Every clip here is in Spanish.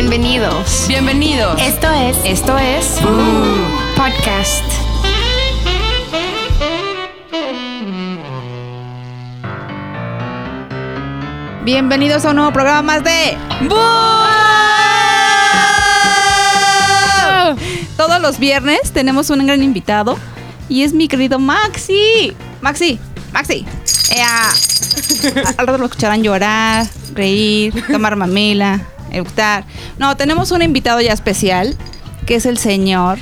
Bienvenidos. Bienvenidos. Esto es. Esto es. Podcast. Bienvenidos a un nuevo programa más de Todos los viernes tenemos un gran invitado y es mi querido Maxi. Maxi, Maxi. Ah, al rato lo escucharán llorar, reír, tomar mamila, eructar. No, tenemos un invitado ya especial que es el señor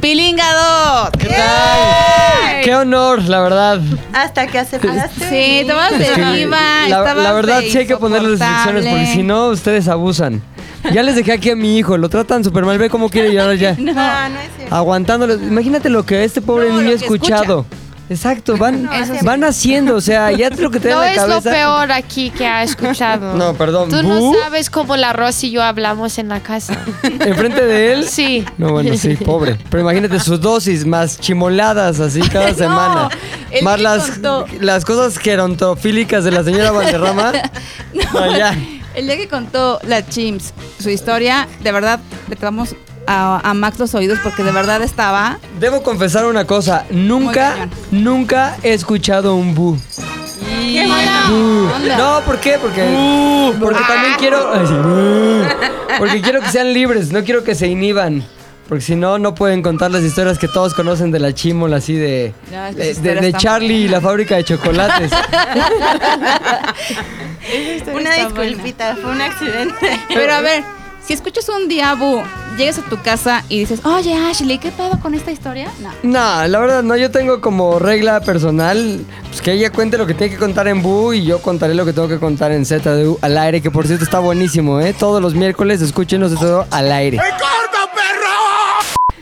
Pilingador. ¿Qué tal? Qué honor, la verdad. Hasta que aceptaste. Sí, estabas de diva, La, verdad sí hay que ponerle restricciones porque si no ustedes abusan. Ya les dejé aquí a mi hijo, lo tratan súper mal, ve cómo quiere llorar ya. No, no es cierto. Aguantándolo. Imagínate lo que este pobre No, niño ha escuchado. Exacto, van, No, eso sí. van haciendo, o sea, ya lo que te da No la es lo peor aquí que ha escuchado. No, perdón. Tú no sabes cómo la Rosy y yo hablamos en la casa. Enfrente de él. Sí. No, bueno, sí, pobre. Pero imagínate sus dosis más chimoladas así cada semana. el más las, contó- las cosas gerontofílicas de la señora Valderrama. No. El día que contó la Chims su historia, de verdad le tomamos a, a Max los oídos porque de verdad estaba. Debo confesar una cosa. Nunca, nunca he escuchado un bu. ¡Qué mala Bu. onda! No, ¿por qué? Porque, porque también quiero. ay, sí, bu. Porque quiero que sean libres, no quiero que se inhiban. Porque si no, no pueden contar las historias que todos conocen de la chimola, así de, No, de, Charlie y la fábrica de chocolates. Una disculpita, fue un accidente. Pero a ver, si escuchas un día, Bu, llegas a tu casa y dices, oye Ashley, ¿qué pedo con esta historia? No. No, la verdad no, yo tengo como regla personal pues que ella cuente lo que tiene que contar en Bu y yo contaré lo que tengo que contar en ZDU al aire, que por cierto está buenísimo, ¿eh? Todos los miércoles escúchenos ZDU al aire.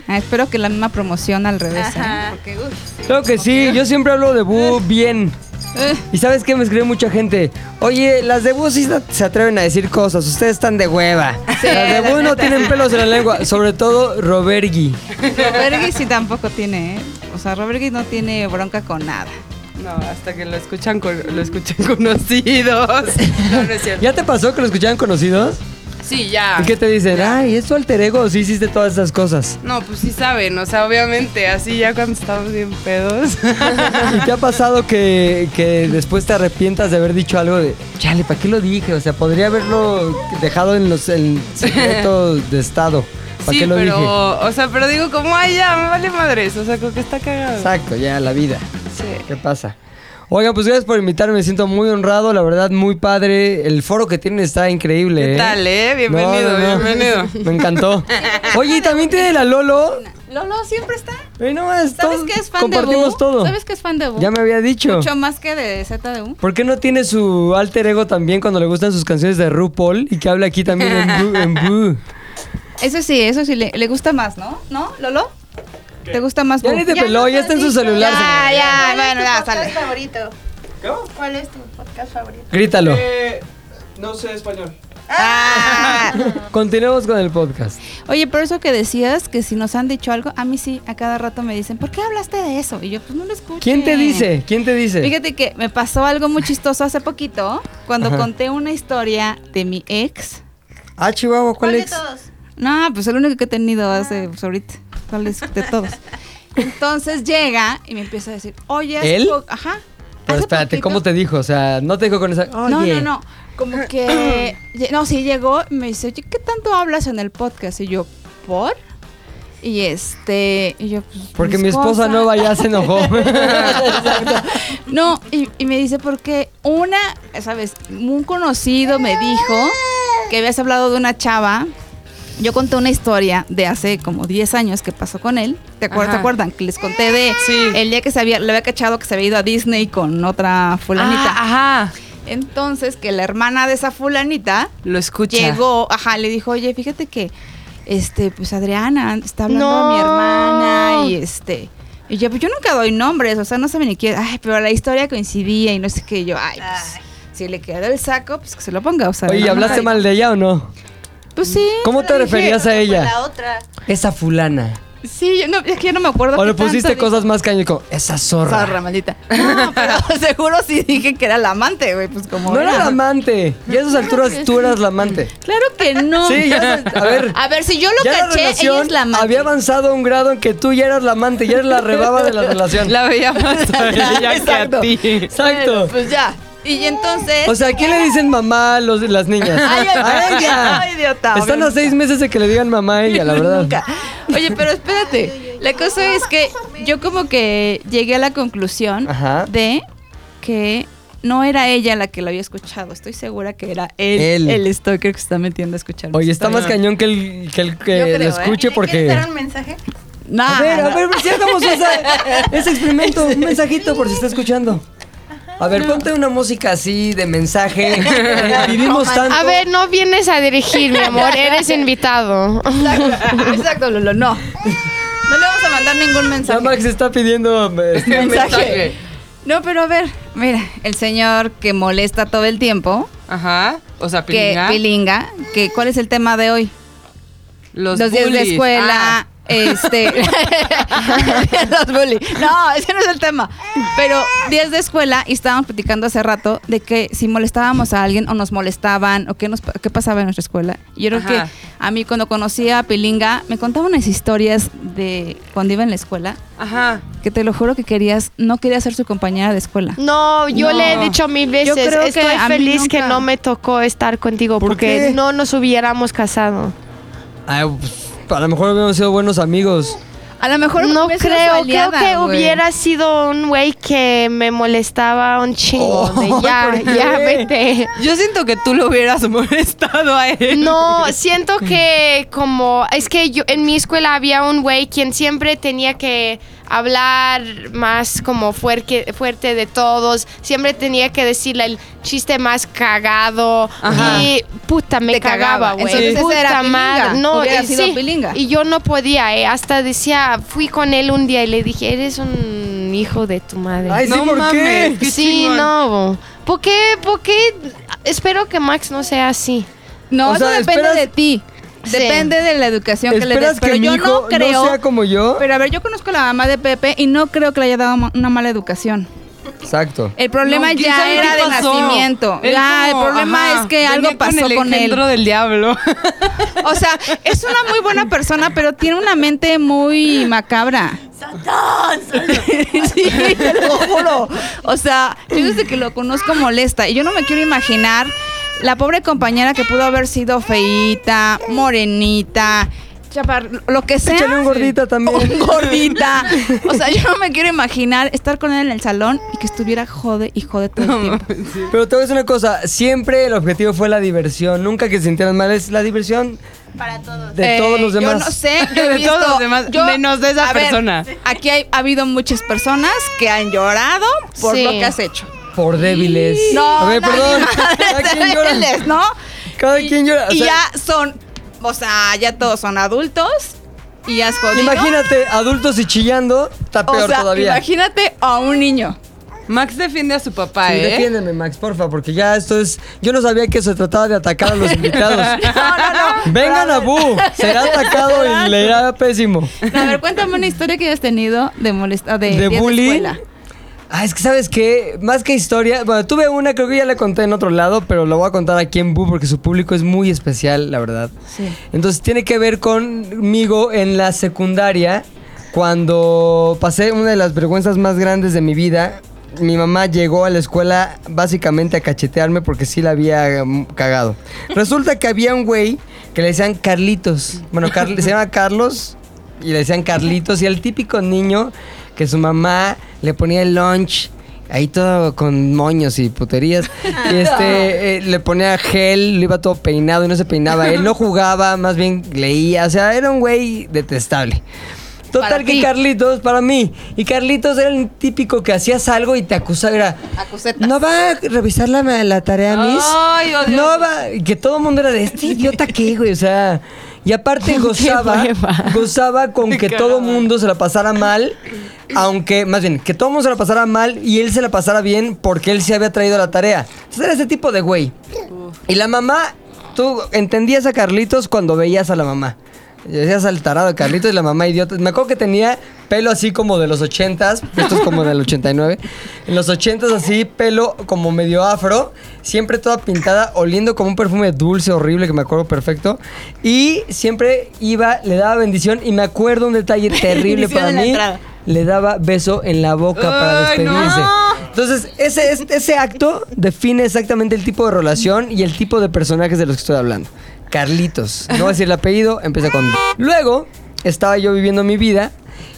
Ah, espero que la misma promoción al revés. ¿eh? Claro que sí, yo siempre hablo de Bu bien. Eh, Y sabes qué me escribe mucha gente. Oye, las de sí se atreven a decir cosas. Ustedes están de hueva. las de no tienen pelos en la lengua. Sobre todo Robergi. Robergui sí tampoco tiene, ¿eh? O sea, Robergui no tiene bronca con nada. No, hasta que lo escuchan con, lo escuchan conocidos. No, no es cierto. ¿Ya te pasó que lo escuchaban conocidos? Sí, ya. ¿Y qué te dicen? Ay, ¿es tu alter ego o sí hiciste todas esas cosas? No, pues sí saben, o sea, obviamente, así ya cuando estamos bien pedos. ¿Y te ha pasado que, que después te arrepientas de haber dicho algo de, chale, ¿para qué lo dije? O sea, podría haberlo dejado en los en secreto de estado. ¿Para sí, qué lo pero, dije? o sea, pero digo, como, ay, ya, me vale madres. O sea, como que está cagado. Exacto, ya, la vida. Sí. ¿Qué pasa? Oigan, pues gracias por invitarme, me siento muy honrado, la verdad, muy padre. El foro que tienen está increíble. ¿Qué ¿eh? tal, eh? Bienvenido, No, no, no. bienvenido. Me encantó. Oye, y también tiene la Lolo. Lolo siempre está. Ay, no más, ¿Sabes todos que es fan de compartimos Bu? todo. ¿Sabes que es fan de Bu? Ya me había dicho. Mucho más que de ZDU. ¿Por qué no tiene su alter ego también cuando le gustan sus canciones de RuPaul y que habla aquí también en Bu? En Bu? Eso sí, eso sí, le, le gusta más, ¿no? ¿No, Lolo? ¿Te gusta más Ya ni te peló, ya está en su celular. Ya, señora. ya, ¿Cuál bueno, es ya, tu sale. podcast favorito? ¿Cuál es tu podcast favorito? Grítalo. Eh, no sé español. Ah. Continuemos con el podcast. Oye, pero eso que decías, que si nos han dicho algo, a mí sí, a cada rato me dicen, ¿por qué hablaste de eso? Y yo, pues no lo escuché. ¿Quién te dice? ¿Quién te dice? Fíjate que me pasó algo muy chistoso hace poquito, cuando Ajá. conté una historia de mi ex. Ah, Chihuahua, ¿cuál ¿Cuál de es? todos? No, pues el único que he tenido hace pues, ahorita. ¿Cuál es de todos? Entonces llega y me empieza a decir, oye, ¿Él? Ajá. Pero espérate, poquito- ¿cómo te dijo? O sea, no te dijo con esa. No, Oye. no, no. Como que. no, sí llegó y me dice, oye, ¿qué tanto hablas en el podcast? Y yo, ¿por? Y este. Y yo, pues. Porque mi esposa cosas. nueva ya se enojó. No, y, y me dice, porque una, ¿sabes? Un conocido me dijo que habías hablado de una chava. Yo conté una historia de hace como 10 años que pasó con él. ¿Te acuerdas? ¿Te acuerdan? Que les conté de Sí. el día que se había, le había cachado que se había ido a Disney con otra fulanita. Ah, ajá. Entonces, que la hermana de esa fulanita Lo escucha. llegó, ajá, le dijo, oye, fíjate que, este, pues Adriana está hablando de mi No. hermana y este, y yo, pues yo nunca doy nombres, o sea, no sabe ni quién, ay, pero la historia coincidía y no sé qué, y yo, ay, pues, Ay. si le queda el saco, pues que se lo ponga, o sea. Oye, ¿y no, ¿hablaste mal de ella o no? Pues sí. ¿Cómo te referías a "Fue ella? La otra. Esa fulana. Sí, yo no, es que yo no me acuerdo. O qué le pusiste tanto cosas más cañón como, esa zorra. Zorra, maldita. No, pero seguro sí dije que era la amante, güey. Pues como. No era la amante. Y a esas alturas tú eras la amante. Claro que no. Sí, ya, a ver. A ver, si yo lo ya la caché, ella es la amante. había avanzado a un grado en que tú ya eras la amante, ya eras la rebaba de la relación. La veía más a ella que a Exacto. ti. Exacto. Bueno, pues ya. Y entonces. O sea, ¿a quién le dicen mamá a los, las niñas? Ay, ay, a ella. ay, idiota, Están a seis meses de que le digan mamá a ella, la verdad. Nunca. Oye, pero espérate. La cosa es que yo como que llegué a la conclusión Ajá. de que no era ella la que lo había escuchado. Estoy segura que era él, Él. el stalker que se está metiendo a escuchar. Oye, está más cañón que el que, el que creo, lo ¿eh? escuche ¿Le porque... ¿Quieres dar un mensaje? Nah, A ver, a no. ver, si hagamos esa- ese experimento, un mensajito por si está escuchando. A ver, ponte una música así de mensaje. Vivimos tanto. A ver, no vienes a dirigir, mi amor, eres invitado. Exacto, exacto, Lolo, no. No le vamos a mandar ningún mensaje. Max está pidiendo este, mensaje. No, pero a ver, mira, el señor que molesta todo el tiempo, Ajá. O sea, que pilinga. pilinga, que ¿cuál es el tema de hoy? Los, Los, días de escuela, Ah, este los bullies. No, ese no es el tema. Pero días de escuela y estábamos platicando hace rato de que si molestábamos a alguien o nos molestaban o qué nos qué pasaba en nuestra escuela. Y Yo creo Ajá. que a mí cuando conocí a Pilinga me contaba unas historias de cuando iba en la escuela Ajá. que te lo juro que querías no quería ser su compañera de escuela. No, yo No. le he dicho mil veces, Yo creo que estoy a mí feliz que no me tocó estar contigo ¿Por porque qué? no nos hubiéramos casado. Ay, pues, a lo mejor hubiéramos sido buenos amigos. A lo mejor No creo, aliada, creo que hubiera sido un güey que me molestaba un chingo. Oh, de ya, ya vete. Yo siento que tú lo hubieras molestado a él. No, siento que como es que yo en mi escuela había un güey quien siempre tenía que hablar más como fuerte, fuerte de todos, siempre tenía que decirle el chiste más cagado Ajá. y puta me Te cagaba. güey. Entonces ese Puta era madre. No, y sido sí, pilinga. y yo no podía, eh, hasta decía, fui con él un día y le dije, "Eres un hijo de tu madre." Ay, sí, No ¿por qué? mames. qué sí, chingón. no. ¿Por qué? ¿Por qué? Espero que Max no sea así. No, O eso depende esperas- de ti. Sí. Depende de la educación que le ¿Esperas des. Pero que mi yo hijo no creo. sea como yo? Pero a ver, yo conozco a la mamá de Pepe y no creo que le haya dado una mala educación. Exacto. El problema No, ¿quién ya era de pasó? nacimiento. Él Ya, como, el problema ajá, es que algo pasó con el con él. del diablo. O sea, es una muy buena persona, pero tiene una mente muy macabra. sí, te lo juro. O sea, yo desde que lo conozco molesta y yo no me quiero imaginar la pobre compañera que pudo haber sido feíta, morenita, chapar, lo que sea. Échale un gordita también. Un gordita. O sea, yo no me quiero imaginar estar con él en el salón y que estuviera jode y jode todo el tiempo. Pero te voy a decir una cosa, siempre el objetivo fue la diversión, nunca que se sintieran mal, es la diversión Para todos. de Eh, todos los demás. Yo no sé, yo De visto- todos los demás, menos de esa a ver, persona. aquí hay- ha habido muchas personas que han llorado por Sí. lo que has hecho. Por débiles. No, a ver, perdón. Cada de quien llora. débiles, ¿no? Cada Y- quien llora. o Y ya son, o sea, ya todos son adultos y has jodido. Imagínate, adultos y chillando, está o peor sea, todavía. imagínate a un niño. Max defiende a su papá, Sí, ¿eh? defiéndeme, Max, porfa, porque ya esto es. Yo no sabía que se trataba de atacar a los invitados. No, no, no. Vengan a Bu, será atacado y le irá pésimo. A ver, cuéntame una historia que hayas tenido de molesta, de, ¿De bullying? escuela. Ah, es que sabes qué, más que historia, bueno, tuve una, creo que ya la conté en otro lado, pero la voy a contar aquí en Bu porque su público es muy especial, la verdad. Sí. Entonces tiene que ver conmigo en la secundaria, cuando pasé una de las vergüenzas más grandes de mi vida. Mi mamá llegó a la escuela básicamente a cachetearme porque sí la había mm, cagado. Resulta que había un güey que le decían Carlitos. Bueno, Carl- se llama Carlos y le decían Carlitos. Y el típico niño que su mamá le ponía el lunch. Ahí todo con moños y puterías. Y este, eh, le ponía gel, le iba todo peinado y no se peinaba. Él no jugaba, más bien leía. O sea, era un güey detestable. Total Para que ti. Carlitos, para mí. Y Carlitos era el típico que hacías algo y te acusaba. Era, Acusetas. ¿no va a revisar la, la tarea, Miss? Ay, odio. No va. Y que todo el mundo era de este idiota que, güey. O sea. Y aparte gozaba, gozaba con que todo mundo se la pasara mal. Aunque, más bien, que todo mundo se la pasara mal y él se la pasara bien porque él se había traído la tarea. Entonces era ese tipo de güey. Y la mamá, tú entendías a Carlitos cuando veías a la mamá. Decías al tarado de Carlitos y la mamá idiota. Me acuerdo que tenía pelo así como de los ochentas, esto es como del 89. En los ochentas así, pelo como medio afro, siempre toda pintada, oliendo como un perfume dulce, horrible, que me acuerdo perfecto. Y siempre iba, le daba bendición y me acuerdo un detalle terrible para mí. Le daba beso en la boca para despedirse. no. Entonces, ese, ese acto define exactamente el tipo de relación y el tipo de personajes de los que estoy hablando. Carlitos. No voy a decir el apellido, empieza con... Luego, estaba yo viviendo mi vida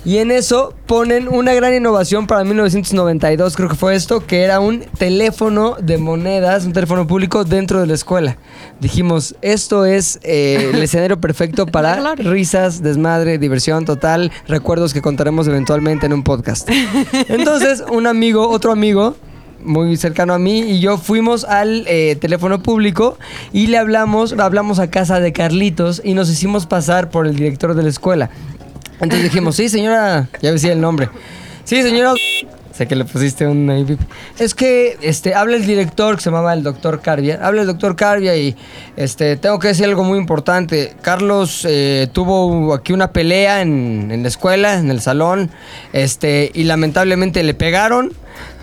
y en eso ponen una gran innovación para 1992, creo que fue esto, que era un teléfono de monedas, un teléfono público dentro de la escuela. Dijimos, esto es eh, el escenario perfecto para risas, desmadre, diversión total, recuerdos que contaremos eventualmente en un podcast. Entonces, un amigo, otro amigo, muy cercano a mí y yo fuimos al eh, teléfono público y le hablamos, hablamos a casa de Carlitos y nos hicimos pasar por el director de la escuela. Entonces dijimos, sí, señora, ya decía el nombre. Sí, señora. Sé que le pusiste un. Es que este habla el director que se llamaba el doctor Carvia. Habla el doctor Carvia y este tengo que decir algo muy importante. Carlos eh, tuvo aquí una pelea en, en la escuela, en el salón, este y lamentablemente le pegaron.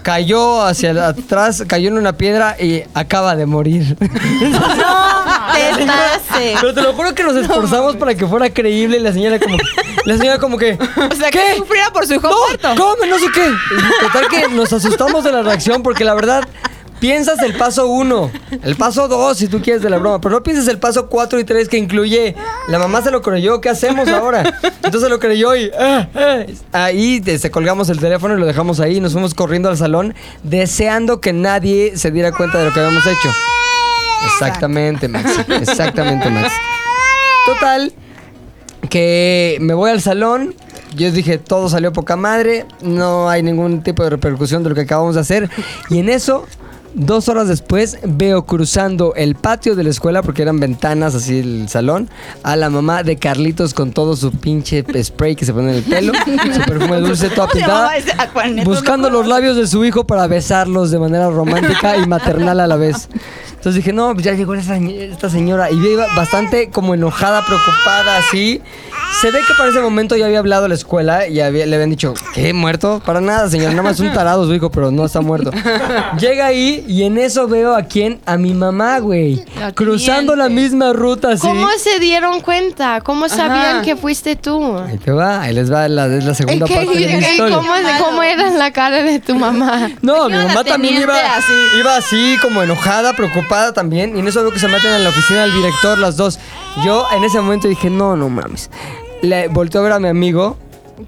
Cayó hacia atrás, cayó en una piedra y acaba de morir. Te pase. Pero te lo juro que nos esforzamos para que fuera creíble y la señora como la señora como que O sea, que ¿Qué? sufriera por su hijo no, muerto. come, no sé qué. Total que nos asustamos de la reacción porque la verdad piensas el paso uno, el paso dos si tú quieres de la broma, pero no piensas el paso cuatro y tres que incluye la mamá se lo creyó, ¿qué hacemos ahora? Entonces lo creyó y eh, eh. ahí se colgamos el teléfono y lo dejamos ahí y nos fuimos corriendo al salón deseando que nadie se diera cuenta de lo que habíamos hecho. Exactamente, Maxi. Exactamente, Maxi. Total, que me voy al salón. Yo dije, todo salió poca madre. No hay ningún tipo de repercusión de lo que acabamos de hacer. Y en eso, dos horas después, veo cruzando el patio de la escuela, porque eran ventanas así el salón, a la mamá de Carlitos con todo su pinche spray que se pone en el pelo, su perfume dulce, toda ¿Cómo se pintada. Aquanet? Buscando los labios de su hijo para besarlos de manera romántica y maternal a la vez. Entonces dije, no, pues ya llegó esa, esta señora. Y iba bastante como enojada, preocupada, así. Se ve que para ese momento ya había hablado a la escuela y había- le habían dicho, ¿qué? ¿Muerto? Para nada, señor. Nada más un tarado su hijo, pero no está muerto. Llega ahí y en eso veo a quién? A mi mamá, güey. Cruzando la misma ruta, así. ¿Cómo se dieron cuenta? ¿Cómo sabían Ajá. que fuiste tú? Ahí te va, ahí les va, la, es la segunda ¿Qué- parte de la historia. ¿Cómo, cómo era la cara de tu mamá? No, mi mamá también iba así. iba así como enojada, preocupada también. Y en eso veo que se meten en la oficina del director las dos. Yo en ese momento dije, no, no mames. Le volteó a ver a mi amigo.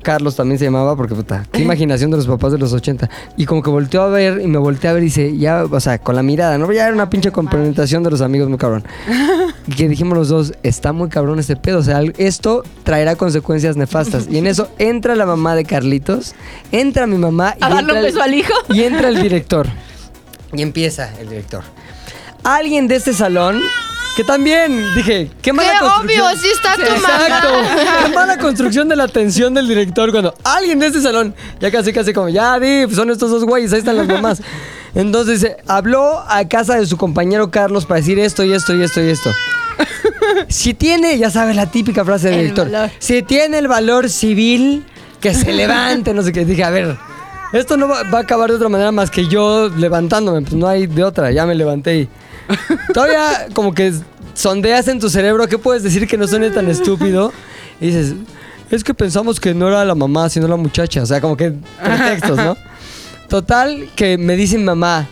Carlos también se llamaba porque puta, qué imaginación de los papás de los 80. Y como que volteó a ver y me volteó a ver y dice, ya, o sea, con la mirada, ¿no? Ya era una pinche complementación de los amigos muy cabrón. Y que dijimos los dos, está muy cabrón este pedo. O sea, esto traerá consecuencias nefastas. Y en eso entra la mamá de Carlitos, entra mi mamá y ¿A darle entra el- al hijo? y entra el director. Y empieza el director. Alguien de este salón, que también dije, qué mala ¡Qué construcción. obvio! Sí está tu Exacto. mamá. Qué mala construcción de la atención del director cuando alguien de este salón, ya casi casi como, ya di, pues son estos dos güeyes, ahí están las mamás. Entonces dice, habló a casa de su compañero Carlos para decir esto y esto y esto y esto. Si tiene, ya sabes la típica frase del El director, valor. si tiene el valor civil, que se levante, no sé qué. Dije, a ver, esto no va, va a acabar de otra manera más que yo levantándome, pues no hay de otra, ya me levanté y... Todavía como que sondeas en tu cerebro qué puedes decir que no suene tan estúpido y dices, es que pensamos que no era la mamá, sino la muchacha, o sea, como que pretextos, ¿no? Total, que me dice mi mamá,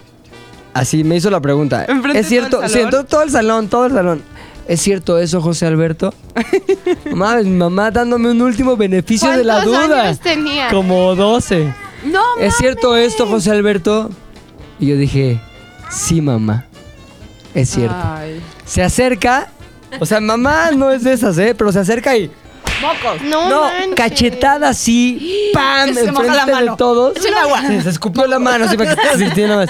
así me hizo la pregunta, ¿Enfrente de ¿es cierto? todo el Sí, todo, todo el salón, todo el salón. ¿Es cierto eso, José Alberto? mamá, mi mamá dándome un último beneficio de la ¿Cuántos duda. años tenía? Como 12. No, ¿Es cierto esto, José Alberto? Y yo dije, sí, mamá. Es cierto. Ay. Se acerca, o sea, mamá no es de esas, ¿eh? Pero se acerca y... No, No, manches. cachetada así, ¡pam! Se moja la Enfrente de mano. todos. Echa el agua. Sí, se escupió la mano así para que se sintiera más.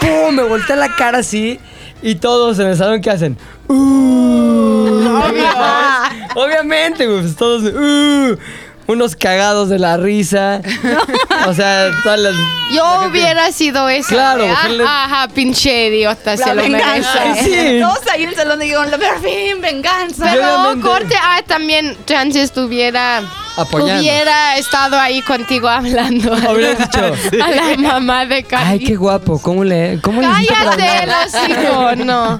¡Pum! Me volteé la cara así y todos en el salón, ¿qué hacen? ¡Uh! Obviamente, güey, pues todos... ¡Uh! Unos cagados de la risa. O sea, todas las... Yo hubiera sido esa. Claro, de, mujer le- "Ah, Ajá, pinche idiota, La se lo venganza. merece. Sí. Todos ahí en el salón dijeron, por fin, venganza. Pero obviamente- corte, ah, también chance estuviera Apoyando. hubiera estado ahí contigo hablando. Hubieras dicho, a la mamá de Cari. Ay, qué guapo. ¿Cómo le, cómo Cállate, los hijos, no.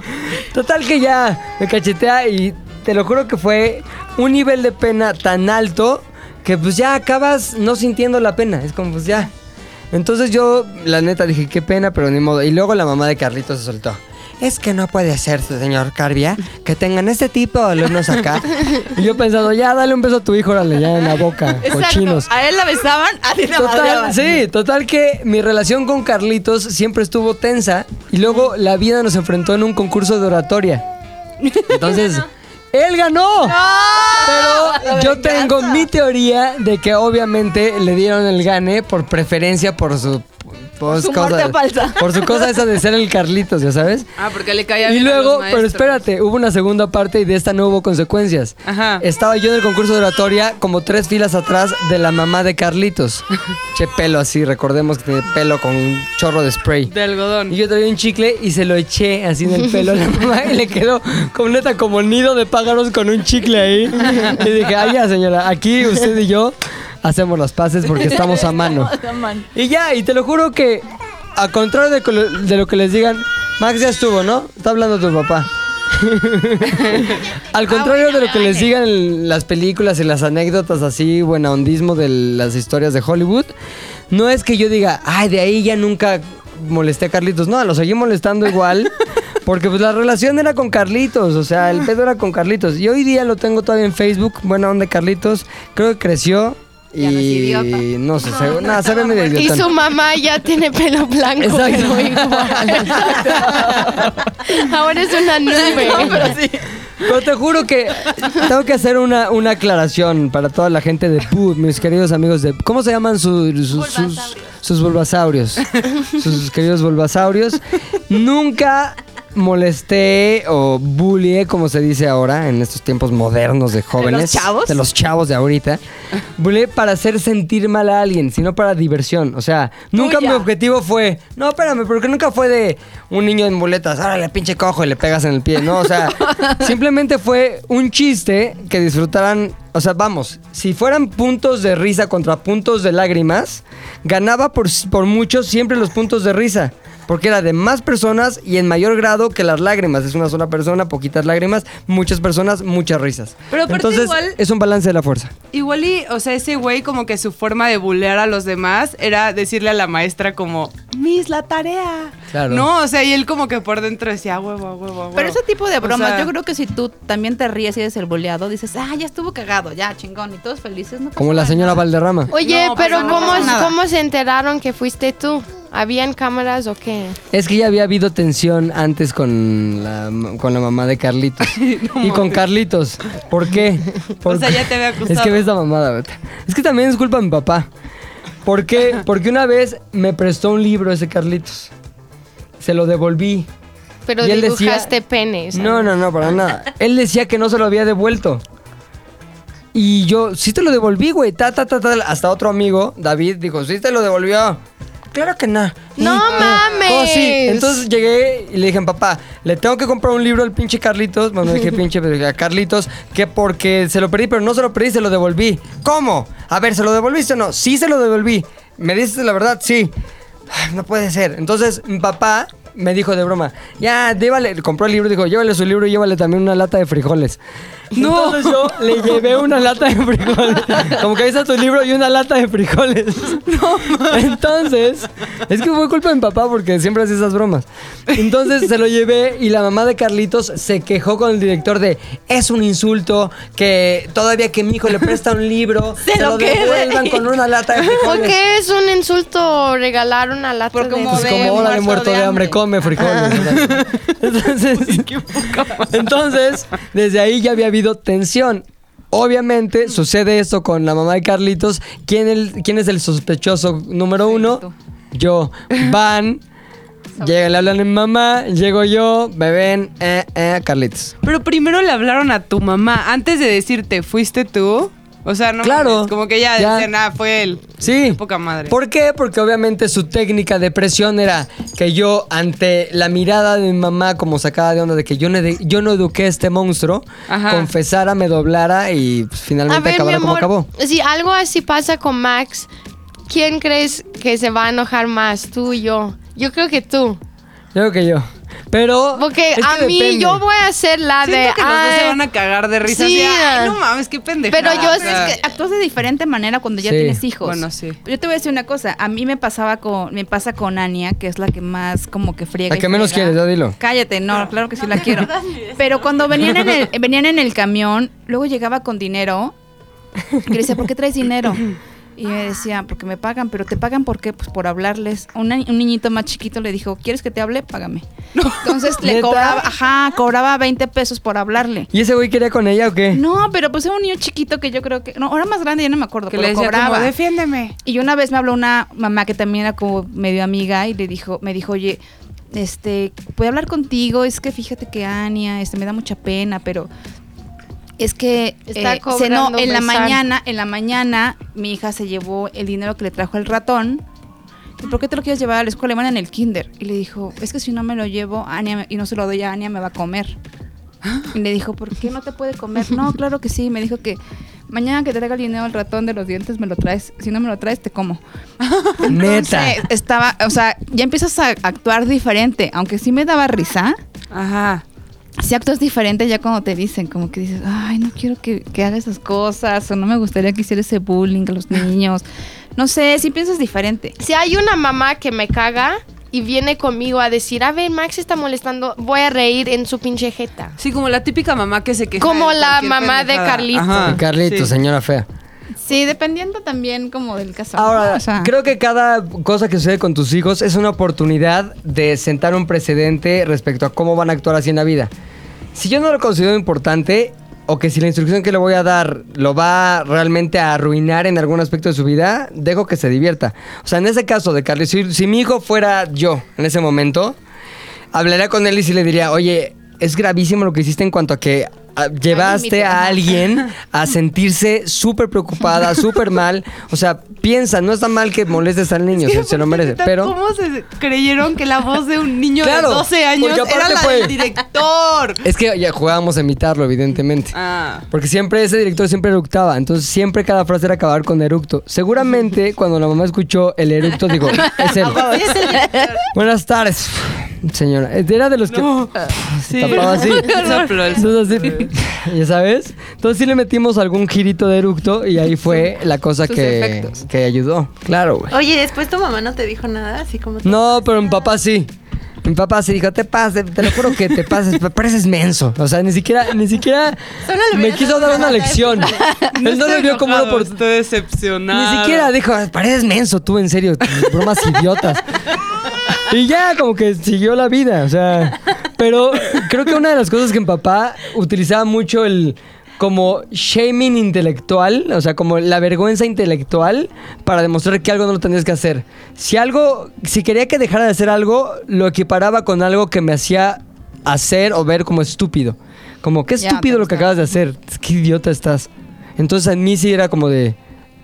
Total que ya me cachetea y te lo juro que fue un nivel de pena tan alto que pues ya acabas no sintiendo la pena. Es como pues ya. Entonces yo, la neta, dije, qué pena, pero ni modo. Y luego la mamá de Carlitos se soltó. Es que no puede ser, señor Carbia, que tengan este tipo de alumnos acá. Y yo pensando, ya dale un beso a tu hijo, órale, ya en la boca, cochinos. A él la besaban, a ti la Total, sí, total que mi relación con Carlitos siempre estuvo tensa y luego la vida nos enfrentó en un concurso de oratoria. Entonces, él ganó. Pero yo tengo mi teoría de que obviamente le dieron el gane por preferencia por su pues, su muerte falsa. por su cosa esa de ser el Carlitos, ya sabes. Ah, porque le caía Y bien a los luego, pero espérate, hubo una segunda parte y de esta no hubo consecuencias. Ajá. Estaba yo en el concurso de oratoria como tres filas atrás de la mamá de Carlitos. che pelo así, recordemos que tiene pelo con un chorro de spray. De algodón. Y yo traía un chicle y se lo eché así en el pelo a la mamá y le quedó como neta como nido de pájaros con un chicle ahí. Y dije, ay ya señora, aquí usted y yo hacemos las paces porque estamos a mano. Y ya, y te lo juro que, a contrario de, de lo que les digan, Max ya estuvo, ¿no? Está hablando tu papá. Al contrario de lo que les digan en las películas y las anécdotas así, buena hondismo de las historias de Hollywood, no es que yo diga, ay, de ahí ya nunca molesté a Carlitos. No, lo seguí molestando igual. Porque pues la relación era con Carlitos, o sea, el pedo era con Carlitos. Y hoy día lo tengo todavía en Facebook, buena onda Carlitos. Creo que creció. Y Ya no es no sé, se, nada, se ve medio Y su mamá ya tiene pelo blanco, Exacto. pero igual. Ahora es una nube. Pero te juro que tengo que hacer una, una aclaración para toda la gente de PUD, mis queridos amigos de... ¿Cómo se llaman su- sus, sus, sus bulbasaurios? sus queridos bulbasaurios. Nunca molesté o bullié, como se dice ahora, en estos tiempos modernos de jóvenes. chavos? De los chavos de ahorita. Bullié para hacer sentir mal a alguien, sino para diversión. O sea, nunca Tuya. mi objetivo fue... No, espérame, porque nunca fue de un niño en muletas, órale, pinche cojo, y le pegas en el pie. No, o sea, simplemente fue un chiste que disfrutaran... O sea, vamos, si fueran puntos de risa contra puntos de lágrimas, ganaba por, por mucho siempre los puntos de risa. Porque era de más personas y en mayor grado que las lágrimas. Es una sola persona, poquitas lágrimas, muchas personas, muchas risas. Pero aparte Entonces, igual- es un balance de la fuerza. Igual y, o sea, ese güey como que su forma de bulear a los demás era decirle a la maestra como, Miss, la tarea. Claro. No, o sea, y él como que por dentro decía, "Ah, huevo, a huevo, a huevo. Pero ese tipo de O bromas, sea, yo creo que si tú también te ríes y eres el boleado, dices, ah, ya estuvo cagado, ya, chingón, y todos felices, no Como la nada. señora Valderrama. Oye, No, pero no ¿cómo. ¿cómo se enteraron que fuiste tú? ¿Habían cámaras o qué? Es que ya había habido tensión antes con la, con la mamá de Carlitos. y con Carlitos. ¿Por qué? O sea, ya te había Es acusado. que ves esta mamada. Es que también es culpa de mi papá. ¿Por qué? Porque una vez me prestó un libro ese Carlitos. Se lo devolví. Pero Y él decía- penes. No, no, no, para nada. Él decía que no se lo había devuelto. Y yo, sí te lo devolví, güey. Ta, ta, ta, ta. Hasta otro amigo, David, dijo, sí te lo devolvió. Claro que no. ¡No Y- mames! Oh, sí. Entonces llegué y le dije, papá, le tengo que comprar un libro al pinche Carlitos. Bueno, dije pinche, pero dije a Carlitos, que porque se lo perdí, pero no se lo perdí, se lo devolví. ¿Cómo? A ver, ¿se lo devolviste o no? Sí, se lo devolví. ¿Me dices la verdad? Sí. Ay, No puede ser. Entonces, mi papá me dijo de broma, ya, llévale, compró el libro, dijo, llévale su libro y llévale también una lata de frijoles. No. Entonces yo le llevé una lata de frijoles. Como que ahí está tu libro y una lata de frijoles. No, Entonces, es que fue culpa de mi papá porque siempre hace esas bromas. Entonces se lo llevé y la mamá de Carlitos se quejó con el director de, es un insulto que todavía que mi hijo le presta un libro, se, lo lo quede". devuelvan con una lata de frijoles. ¿Por qué es un insulto regalar una lata Por de como Pues de como hora de muerto de de hambre, hambre. Come frijoles. Entonces, entonces, desde ahí ya había habido tensión. Obviamente sucede esto con la mamá de Carlitos. ¿Quién, el- quién es el sospechoso número uno? Yo. Van. Llegan, le hablan a mi mamá, llego yo, me ven, eh, eh, Carlitos. Pero primero le hablaron a tu mamá. Antes de decirte, ¿fuiste tú? O sea, no Claro. mames, como que ya, Ya. decían, ah, fue él. Sí. Qué poca madre. ¿Por qué? Porque obviamente su técnica de presión era que yo, ante la mirada de mi mamá, como sacada de onda de que yo no, ed- yo no eduqué a este monstruo, Ajá. confesara, me doblara y pues, finalmente ver, acabara como acabó. si algo así pasa con Max, ¿quién crees que se va a enojar más? ¿Tú o yo? Yo creo que tú. Yo creo que yo. Pero. Porque es que a mí depende. yo voy a ser la de... Siento que los dos se "Ay, van a cagar de risa. sí, así. Ay, no mames, qué pendejada. Pero yo O es sea, Es que actúas de diferente manera cuando ya Sí. tienes hijos. Bueno, sí. Yo te voy a decir una cosa. A mí me pasaba con, me pasa con Ania, que es la que más como que friega. ¿A y qué menos quieres? Ya dilo. Cállate, no, claro que sí la quiero. Pero cuando venían en el, venían en el camión, luego llegaba con dinero. Y le decía, ¿por qué traes dinero? Y me decía, porque me pagan, pero te pagan por qué? Pues por hablarles. Una- un niñito más chiquito le dijo, ¿quieres que te hable? Págame. Entonces le cobraba, ajá, cobraba 20 pesos por hablarle. ¿Y ese güey quería con ella o qué? No, pero pues era un niño chiquito que yo creo que. No, ahora más grande, ya no me acuerdo. Que pero le decía cobraba. como, defiéndeme. Y una vez me habló una mamá que también era como medio amiga y le dijo, me dijo, oye, este, ¿puedo hablar contigo? Es que fíjate que Ania, este, me da mucha pena, pero es que Está eh, cenó en la mañana, en la mañana mi hija se llevó el dinero que le trajo el ratón. ¿Y por qué te lo quieres llevar a la escuela? Van en el kinder. Y le dijo, es que si no me lo llevo Ania, me- y no se lo doy a Ania, me va a comer. Y le dijo, ¿por qué no te puede comer? No, claro que sí. Me dijo que mañana que traiga el dinero al ratón de los dientes me lo traes. Si no me lo traes, te como. Neta. Entonces, estaba, o sea, ya empiezas a actuar diferente. Aunque sí me daba risa, Ajá. Sí actúas diferente ya cuando te dicen, como que dices, ay, no quiero que, que haga esas cosas, o no me gustaría que hiciera ese bullying a los niños. No sé, sí piensas diferente. Si hay una mamá que me caga y viene conmigo a decir, a ver, Max está molestando, voy a reír en su pinche jeta. Sí, como la típica mamá que se queja. Como de la mamá de pendejada. Carlito. Ajá, Carlito, sí. señora fea. Sí, dependiendo también como del caso. Ahora, O sea, creo que cada cosa que sucede con tus hijos es una oportunidad de sentar un precedente respecto a cómo van a actuar así en la vida. Si yo no lo considero importante, o que si la instrucción que le voy a dar lo va realmente a arruinar en algún aspecto de su vida, dejo que se divierta. O sea, en ese caso de Carlos, si, si mi hijo fuera yo en ese momento, hablaría con él y sí le diría, oye, es gravísimo lo que hiciste en cuanto a que ah, llevaste a alguien a sentirse súper preocupada, súper mal. O sea, piensa, no está mal que molestes al niño, se, se lo merece. Pero ¿Cómo se creyeron que la voz de un niño Claro, de 12 años era la fue- del director? es que ya jugábamos a imitarlo, evidentemente. Ah. Porque siempre ese director siempre eructaba, entonces siempre cada frase era acabar con eructo. Seguramente cuando la mamá escuchó el eructo, digo, es él. Buenas tardes, señora. Era de los que No. ah, se Sí. tapaba así. Así, ya sabes. Entonces sí le metimos algún girito de eructo y ahí fue la cosa sus que, efectos. que ayudó. Claro, güey. Oye, después tu mamá no te dijo nada, así como... te No, pero mi papá sí. Mi papá sí dijo, te pases, te lo juro que te pases, pareces menso. O sea, ni siquiera, ni siquiera me quiso dar una lección. Él no lo vio como una oportunidad. Estoy decepcionado. Ni siquiera dijo, pareces menso tú, en serio, bromas idiotas. Y ya como que siguió la vida, o sea, pero creo que una de las cosas que mi papá utilizaba mucho el como shaming intelectual, o sea, como la vergüenza intelectual para demostrar que algo no lo tenías que hacer. Si algo, si quería que dejara de hacer algo, lo equiparaba con algo que me hacía hacer o ver como estúpido. Como, qué estúpido lo que acabas de hacer, qué idiota estás. Entonces en mí sí era como de,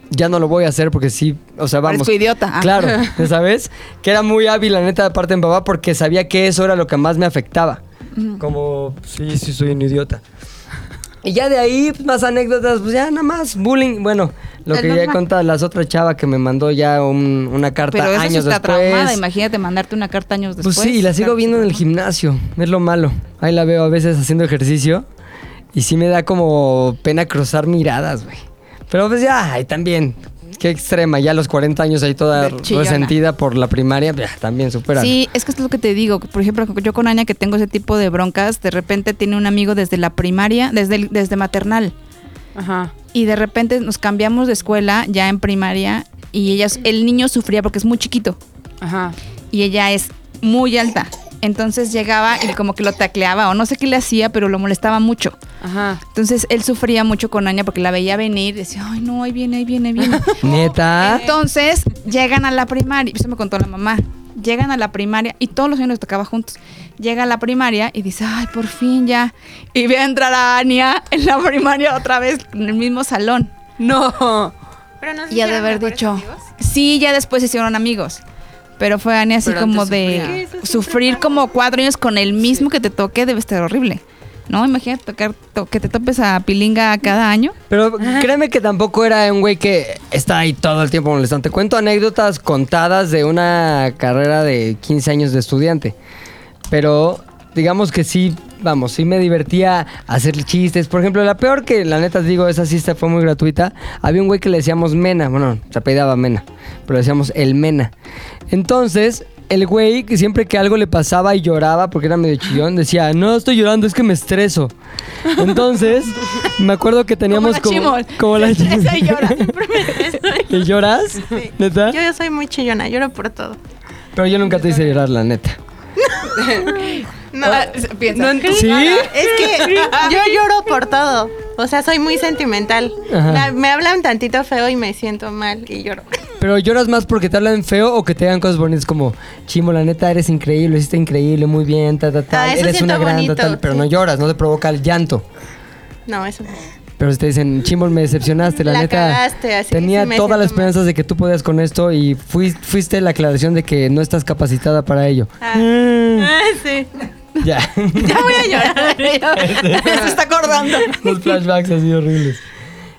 ya no lo voy a hacer porque sí, o sea, vamos. Parezco idiota. Ah. Claro, ¿ya ¿sabes? Que era muy hábil, la neta, de parte de mi papá, porque sabía que eso era lo que más me afectaba. Como, sí, sí, soy un idiota. Y ya de ahí, pues, más anécdotas, pues ya nada más, bullying. Bueno, lo Es que ya normal. contaba las otras chava que me mandó ya un- una carta Pero eso sí años está después. traumada. Imagínate mandarte una carta años después. Pues sí, y la sigo Claro viendo en el gimnasio. Es lo malo. Ahí la veo a veces haciendo ejercicio. Y sí me da como pena cruzar miradas, güey. Pero pues ya, ahí también. Qué extrema. Ya a los 40 años ahí toda chillona. resentida por la primaria. Ya, también supera. Sí, es que es lo que te digo. Por ejemplo, yo con Aña que tengo ese tipo de broncas, de repente tiene un amigo desde la primaria, desde, el- desde maternal. Ajá. Y de repente nos cambiamos de escuela ya en primaria y ella, el niño sufría porque es muy chiquito Ajá. y ella es muy alta. Entonces llegaba y como que lo tacleaba o no sé qué le hacía, pero lo molestaba mucho. Ajá. Entonces él sufría mucho con Aña porque la veía venir y decía, ay no, ahí viene, ahí viene, ahí viene. Neta. Entonces llegan a la primaria, eso me contó la mamá. Llegan a la primaria y todos los años les tocaba juntos. Llega a la primaria y dice, ay, por fin ya. Y ve a entrar a Ania en la primaria otra vez en el mismo salón. No. Pero no se Y ha de haber dicho. amigos. Sí, ya después se hicieron amigos. Pero fue Ani así Pero como de sufrir como cuatro años con el mismo que te toque, debe estar horrible. ¿No? Imagínate tocar, to- que te topes a Pilinga cada año. Pero créeme que tampoco era un güey que está ahí todo el tiempo molestando. Te cuento anécdotas contadas de una carrera de 15 años de estudiante. Pero digamos que sí, vamos, sí me divertía hacer chistes. Por ejemplo, la peor que la neta digo, esa sí fue muy gratuita. Había un güey que le decíamos Mena. Bueno, se apellidaba Mena. Pero le decíamos el Mena. Entonces, el güey, que siempre que algo le pasaba y lloraba, porque era medio chillón, decía, no estoy llorando, es que me estreso. Entonces, me acuerdo que teníamos la como... chimol. como la Esa y llora. ¿Y lloras? Sí. ¿Neta? Yo, yo soy muy chillona, lloro por todo. Pero yo nunca te hice llorar, la neta. No, ¿Sí? es que yo lloro por todo. O sea, soy muy sentimental. La- me hablan tantito feo y me siento mal y lloro. Pero lloras más porque te hablan feo o que te hagan cosas bonitas como, Chimo, la neta eres increíble, hiciste increíble, muy bien, ta, ta, ta, Ah, eres una gran, bonito, tal", pero no lloras, no te provoca el llanto. No, eso no. Pero si te dicen, Chimo, me decepcionaste, la, La neta. cagaste, así tenía sí todas las esperanzas de que tú podías con esto y fui- fuiste la aclaración de que no estás capacitada para ello. Ah. Mm, Ah, sí. ya. Ya voy a llorar. Se está acordando. Los flashbacks así horribles.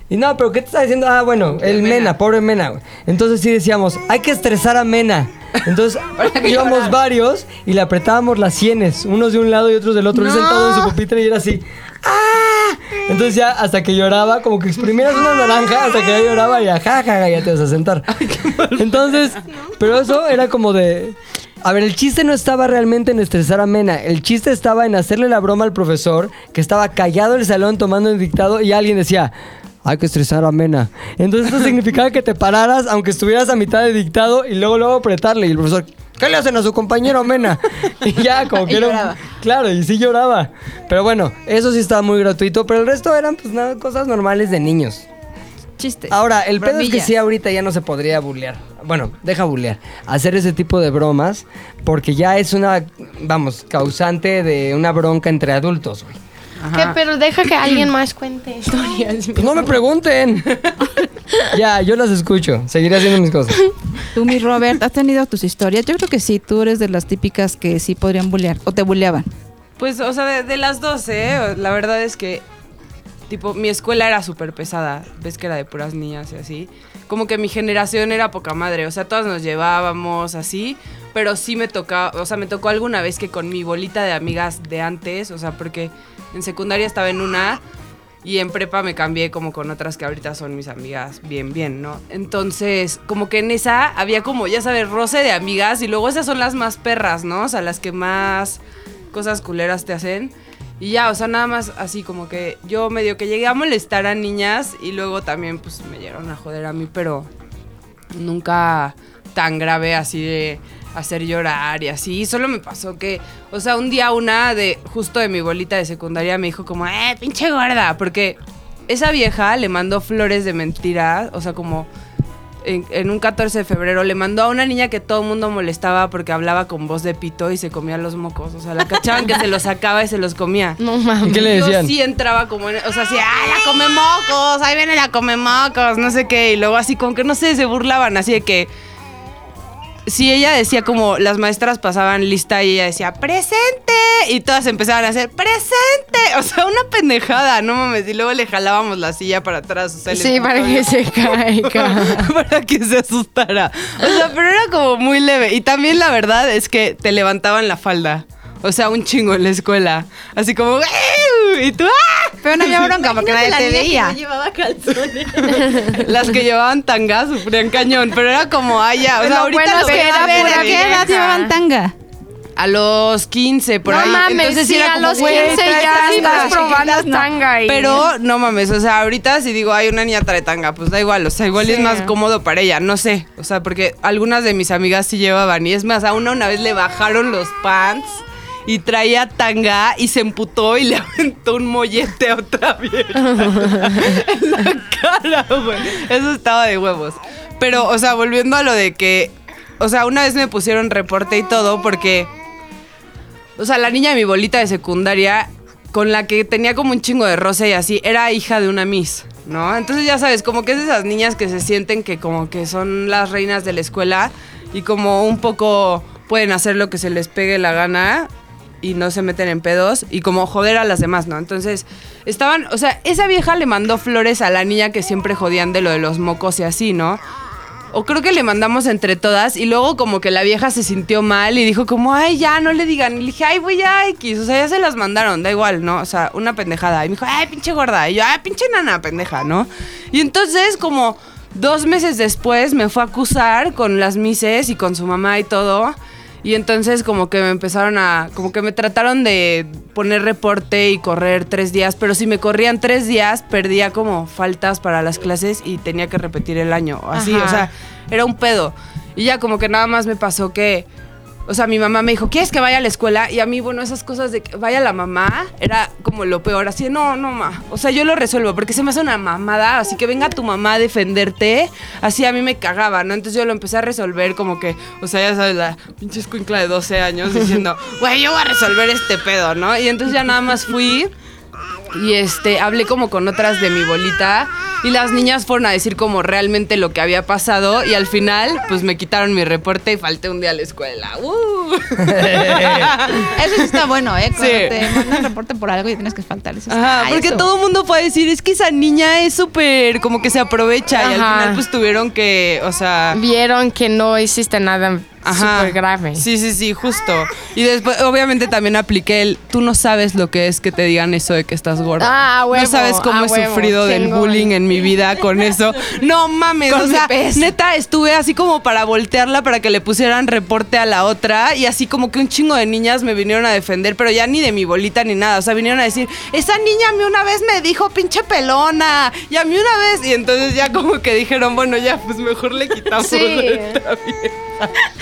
Y no, pero ¿qué te está diciendo? Ah, bueno, el Mena, pobre Mena. güey. Entonces sí decíamos, hay que estresar a Mena. Entonces íbamos varios y le apretábamos las sienes, unos de un lado y otros del otro. Él sentado en su pupitre y era así. ¡Ah! Entonces ya hasta que lloraba, como que exprimieras una naranja hasta que ya lloraba y ya, ja, ja, ja, ya te vas a sentar. Entonces, pero eso era como de... A ver, el chiste no estaba realmente en estresar a Mena. El chiste estaba en hacerle la broma al profesor que estaba callado en el salón tomando el dictado y alguien decía, hay que estresar a Mena. Entonces esto significaba que te pararas aunque estuvieras a mitad de dictado y luego luego apretarle. Y el profesor, ¿qué le hacen a su compañero Mena? Y ya, como que Y era. Claro, y sí lloraba. Pero bueno, eso sí estaba muy gratuito, pero el resto eran pues nada, cosas normales de niños. Chistes. Ahora, el pedo es que Bromillas. sí ahorita ya no se podría bullear. Bueno, deja bullear. Hacer ese tipo de bromas porque ya es una, vamos, causante de una bronca entre adultos, güey. ¿Qué? Pero deja que alguien más cuente historias. Pues no me pregunten. ya, yo las escucho. Seguiré haciendo mis cosas. Tú, mi Robert, ¿has tenido tus historias? Yo creo que sí, tú eres de las típicas que sí podrían bullear o te bulleaban. Pues, o sea, de, de las dos, ¿eh? La verdad es que, tipo, mi escuela era súper pesada. Ves que era de puras niñas y así. Como que mi generación era poca madre. O sea, todas nos llevábamos así. Pero sí me tocaba, o sea, me tocó alguna vez que con mi bolita de amigas de antes, o sea, porque en secundaria estaba en una y en prepa me cambié como con otras que ahorita son mis amigas bien, bien, ¿no? Entonces, como que en esa había como, ya sabes, roce de amigas y luego esas son las más perras, ¿no? O sea, las que más cosas culeras te hacen. Y ya, o sea, nada más así como que yo medio que llegué a molestar a niñas y luego también pues me llegaron a joder a mí, pero nunca tan grave así de hacer llorar y así. Solo me pasó que, o sea, un día una de justo de mi bolita de secundaria me dijo como, eh, pinche gorda, porque esa vieja le mandó flores de mentira, o sea, como en, en un 14 de febrero le mandó a una niña que todo el mundo molestaba porque hablaba con voz de pito y se comía los mocos, o sea, la cachaban que se los sacaba y se los comía. No ¿Y mames. qué le decían? Yo sí entraba como en, o sea, así, ¡ah, la come mocos! Ahí viene la come mocos, no sé qué. Y luego así como que no sé, se burlaban, así de que. Si ella decía como las maestras pasaban lista y ella decía ¡presente! Y todas empezaban a hacer ¡presente! O sea, una pendejada, no mames. Y luego le jalábamos la silla para atrás. O sea, Sí, para que se caiga. para que se asustara. O sea, pero era como muy leve. Y también la verdad es que te levantaban la falda. O sea, un chingo en la escuela. Así como, "¡Ew!", y tú, ¡ah! Pero no había bronca porque nadie te veía. llevaba calzones. Las que llevaban tanga sufrían cañón, pero era como, ah, ya. O sea, Lo ahorita bueno que era a ver, pura ¿A qué edad llevaban tanga? A los 15, por no ahí. mames, Entonces sí, era a como, los güey, 15 traes ya estás probando tanga y... Pero no mames, o sea, ahorita si digo, hay una niña trae tanga, pues da igual, o sea, igual es más cómodo para ella, no sé, o sea, porque algunas de mis amigas sí llevaban, y es más, a una una vez le bajaron los pants y traía tanga y se emputó y le aventó un mollete a otra vieja en la cara, güey. Eso estaba de huevos. Pero, o sea, volviendo a lo de que, o sea, una vez me pusieron reporte y todo porque... O sea, la niña de mi bolita de secundaria, con la que tenía como un chingo de roce y así, era hija de una Miss, ¿no? Entonces ya sabes, como que es de esas niñas que se sienten que como que son las reinas de la escuela y como un poco pueden hacer lo que se les pegue la gana y no se meten en pedos y como joder a las demás, ¿no? Entonces, estaban, o sea, esa vieja le mandó flores a la niña que siempre jodían de lo de los mocos y así, ¿no? O creo que le mandamos entre todas y luego como que la vieja se sintió mal y dijo como, ay, ya, no le digan. Y le dije, ay, voy a X. O sea, ya se las mandaron, da igual, ¿no? O sea, una pendejada. Y me dijo, ay, pinche gorda. Y yo, ay, pinche nana, pendeja, ¿no? Y entonces como dos meses después me fue a acusar con las mises y con su mamá y todo. Y entonces como que me empezaron a, como que me trataron de poner reporte y correr tres días, pero si me corrían tres días perdía como faltas para las clases y tenía que repetir el año, así, Ajá. o sea, era un pedo. Y ya como que nada más me pasó que, o sea, mi mamá me dijo, ¿quieres que vaya a la escuela? Y a mí, bueno, esas cosas de que vaya la mamá era como lo peor, así de, no, no, ma. O sea, yo lo resuelvo porque se me hace una mamada, así que venga tu mamá a defenderte, así a mí me cagaba, ¿no? Entonces yo lo empecé a resolver como que, o sea, ya sabes, la pinche escuincla de 12 años diciendo, güey, yo voy a resolver este pedo, ¿no? Y entonces ya nada más fui y este, hablé como con otras de mi bolita y las niñas fueron a decir como realmente lo que había pasado y al final pues me quitaron mi reporte y falté un día a la escuela. ¡Uh! Eso sí está bueno, ¿eh? Cuando Sí. te mandan reporte por algo y tienes que faltar. Eso Ajá, porque eso. todo el mundo puede decir, es que esa niña es súper, como que se aprovecha y al final pues tuvieron que, o sea... Vieron que no hiciste nada súper grave. Sí, sí, sí, justo. Y después, obviamente también apliqué el, tú no sabes lo que es que te digan eso de que estás gorda. Ah, a huevo, no sabes cómo a he huevo, sufrido del chingón. bullying en mi vida con eso. No mames, Con o mi sea, neta, estuve así como para voltearla para que le pusieran reporte a la otra y así como que un chingo de niñas me vinieron a defender, pero ya ni de mi bolita ni nada. O sea, vinieron a decir, esa niña a mí una vez me dijo pinche pelona y a mí una vez. Y entonces ya como que dijeron, bueno, ya, pues mejor le quitamos. Sí. Está bien.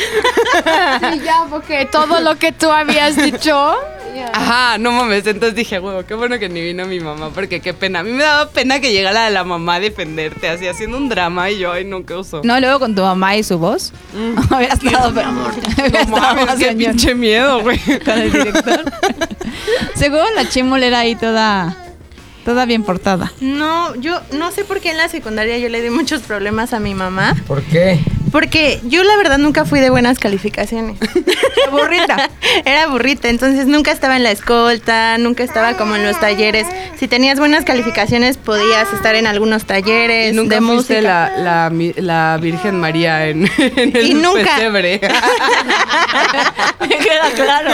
Sí, ya, porque todo lo que tú habías dicho. Ajá, no mames. Entonces dije, huevo, qué bueno que ni vino mi mamá, porque qué pena. A mí me daba pena que llegara la mamá a defenderte, así haciendo un drama y yo, ay, no, qué oso. No, luego con tu mamá y su voz. Había estado, pero. había No estado mames, qué pinche miedo, güey. Con el director. Seguro la chimol era ahí toda. Toda bien portada. No, yo no sé por qué en la secundaria yo le di muchos problemas a mi mamá. ¿Por qué? Porque yo la verdad nunca fui de buenas calificaciones. burrita. Era burrita, entonces nunca estaba en la escolta, nunca estaba como en los talleres. Si tenías buenas calificaciones podías estar en algunos talleres Y nunca de música. la, la, Virgen María en, en el Y nunca. pesebre. Queda claro.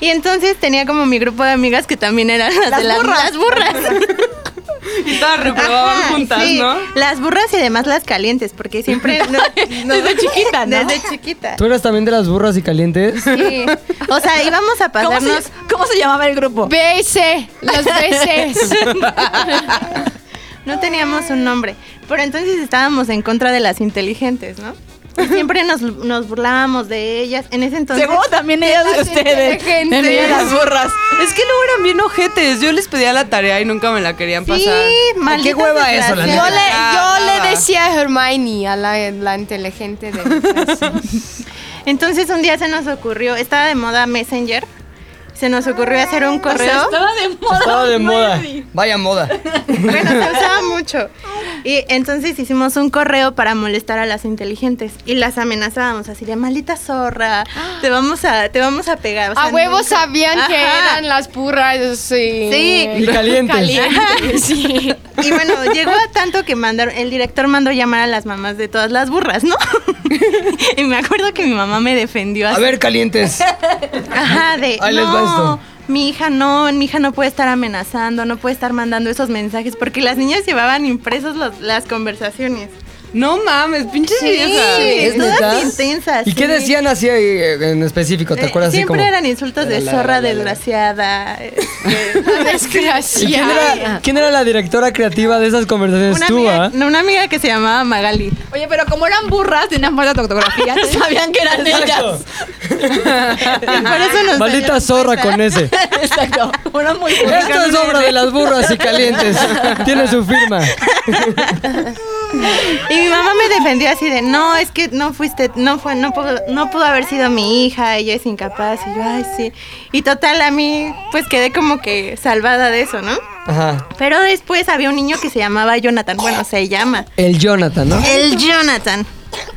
Y entonces tenía como mi grupo de amigas que también eran las, de las burras. Las burras. y todas reprobaban Ajá, juntas, sí. ¿no? Las burras y además las calientes, porque siempre... no- no- Desde chiquita, ¿no? Desde chiquita. ¿Tú eras también de las burras y calientes? Sí. O sea, íbamos a ¿Cómo pasarnos... se, ¿Cómo se llamaba el grupo? B y C, las veces. No teníamos un nombre. Pero entonces estábamos en contra de las inteligentes, ¿no? Y siempre nos, nos burlábamos de ellas. En ese entonces... Seguro también ellas de las ustedes. mí, las burras. Es que luego eran bien ojetes. Yo les pedía la tarea y nunca me la querían Sí, pasar. malditas hueva eso, la Yo le, yo le decía a Hermione, a la, la inteligente de mi clase. Entonces un día se nos ocurrió, estaba de moda Messenger, se nos ocurrió hacer un correo. Estaba de moda. Estaba de moda. Vaya moda. Bueno, se usaba mucho. Y entonces hicimos un correo para molestar a las inteligentes y las amenazábamos así de maldita zorra, te vamos a, te vamos a pegar. O sea, a huevos nunca- sabían que eran las burras. Sí. Sí. Y calientes. Calientes, sí. Y bueno, llegó a tanto que mandaron, el director mandó llamar a las mamás de todas las burras, ¿no? y me acuerdo que mi mamá me defendió así. A ver, calientes. Ajá, de Ahí les va no, esto". mi hija no, mi hija no puede estar amenazando, no puede estar mandando esos mensajes, porque las niñas llevaban impresos los- las conversaciones. No mames, pinches viejas. ¿Es todas intensas. ¿Y qué sí. decían así eh, en específico? ¿Te Eh, acuerdas así Siempre como? eran insultos de La, la, zorra la, la, la. desgraciada. este, ¿Y quién Desgraciada. era, quién era la directora creativa de esas conversaciones? una, Tú, amiga, ¿ah? no, una amiga que se llamaba Magali. Oye, pero como eran burras, tenían mala ortografía, sabían que eran ellas. Por eso nos Maldita zorra cuenta. con ese. Exacto. Una muy buena. Esto es obra de las burras y calientes. Tiene su firma. Y mi mamá me defendió así de, no, es que no fuiste, no fue, no pudo, no pudo haber sido mi hija, ella es incapaz. Y yo, ay, sí. Y total, a mí, pues quedé como que salvada de eso, ¿no? Ajá. Pero después había un niño que se llamaba Jonathan, bueno, se llama. El Jonathan, ¿no? El Jonathan.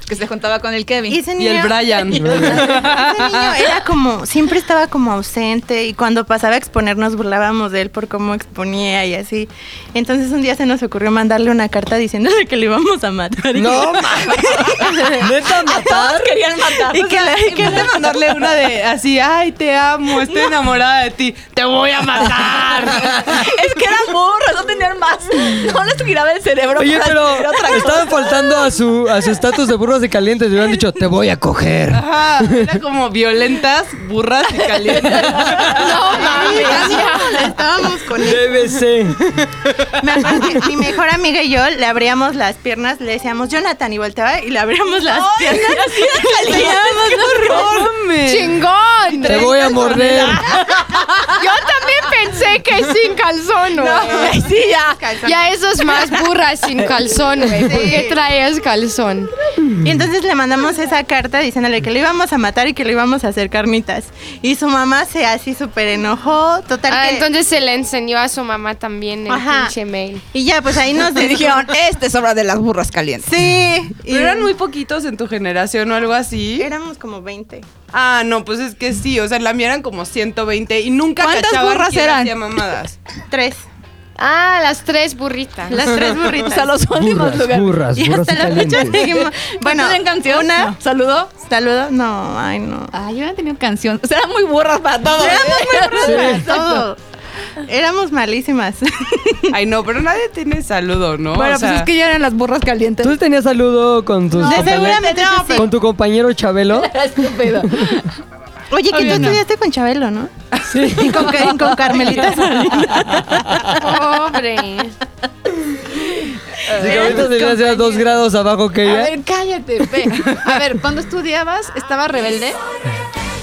Que se juntaba con el Kevin. Y ese Y el Brian. ese niño era como, siempre estaba como ausente y cuando pasaba a exponer nos burlábamos de él por cómo exponía y así. Entonces un día se nos ocurrió mandarle una carta diciéndole que le íbamos a matar. y No, mames. ¿Neta matar? querían matar. Y que le- que de mandarle una de así, ay, te amo, estoy enamorada de ti, te voy a matar. es que eran burros, no tenían más. No les giraba el cerebro. Oye, para pero hacer otra cosa. estaban faltando a su a su estatus de burros y calientes. Le hubieran dicho, te voy a coger. Ajá, era como violentas, burras y calientes. No mames, ya. Estábamos con él. BBC. Me acuerdo que mi mejor amiga y yo le abríamos las piernas, le decíamos Jonathan y volteaba y le abríamos las piernas. ¡Chingón! Te voy a morder. Yo también pensé que sin calzón, güey. Sí, ya. Ya eso es más burra sin calzón, güey. ¿Por qué traías calzón? Y entonces le mandamos esa carta diciéndole que lo íbamos a matar y que le íbamos a hacer carnitas. Y su mamá se así súper enojó, total Ah, que- entonces se le enseñó a su mamá también el Ajá. pinche mail. Y ya, pues ahí nos dijeron, esta es obra de las burras calientes. Sí. Y Pero eran muy poquitos en tu generación o algo así. Éramos como 20. Ah, no, pues es que sí, o sea, en la mía eran como 120 y nunca ¿Cuántas cachaban burras eran? hacía mamadas. Tres. Ah, las tres burritas. Las tres burritas. O sea, los últimos Burras, lugares. burras, y burras y hasta la fecha seguimos. Bueno, ¿No tienen canción? Una. No. ¿Saludo? Saludo. No, ay, no. Ah, yo había tenido canción. O sea, eran muy burras para todo. Éramos muy burras, Sí. todo. Éramos malísimas. Ay, no, pero nadie tiene saludo, ¿no? Bueno, O sea, pues es que ya eran las burras calientes. ¿Tú tenías saludo con tus De compañeros- seguramente sí. con tu compañero Chabelo? Estúpido. Oye, que tú no. estudiaste con Chabelo, ¿no? Sí. Y con, y con Carmelita. Pobre. Que ahorita tenías ya dos grados abajo que A ella. ver, cállate, ve. A ver, cuando estudiabas, ¿estaba rebelde?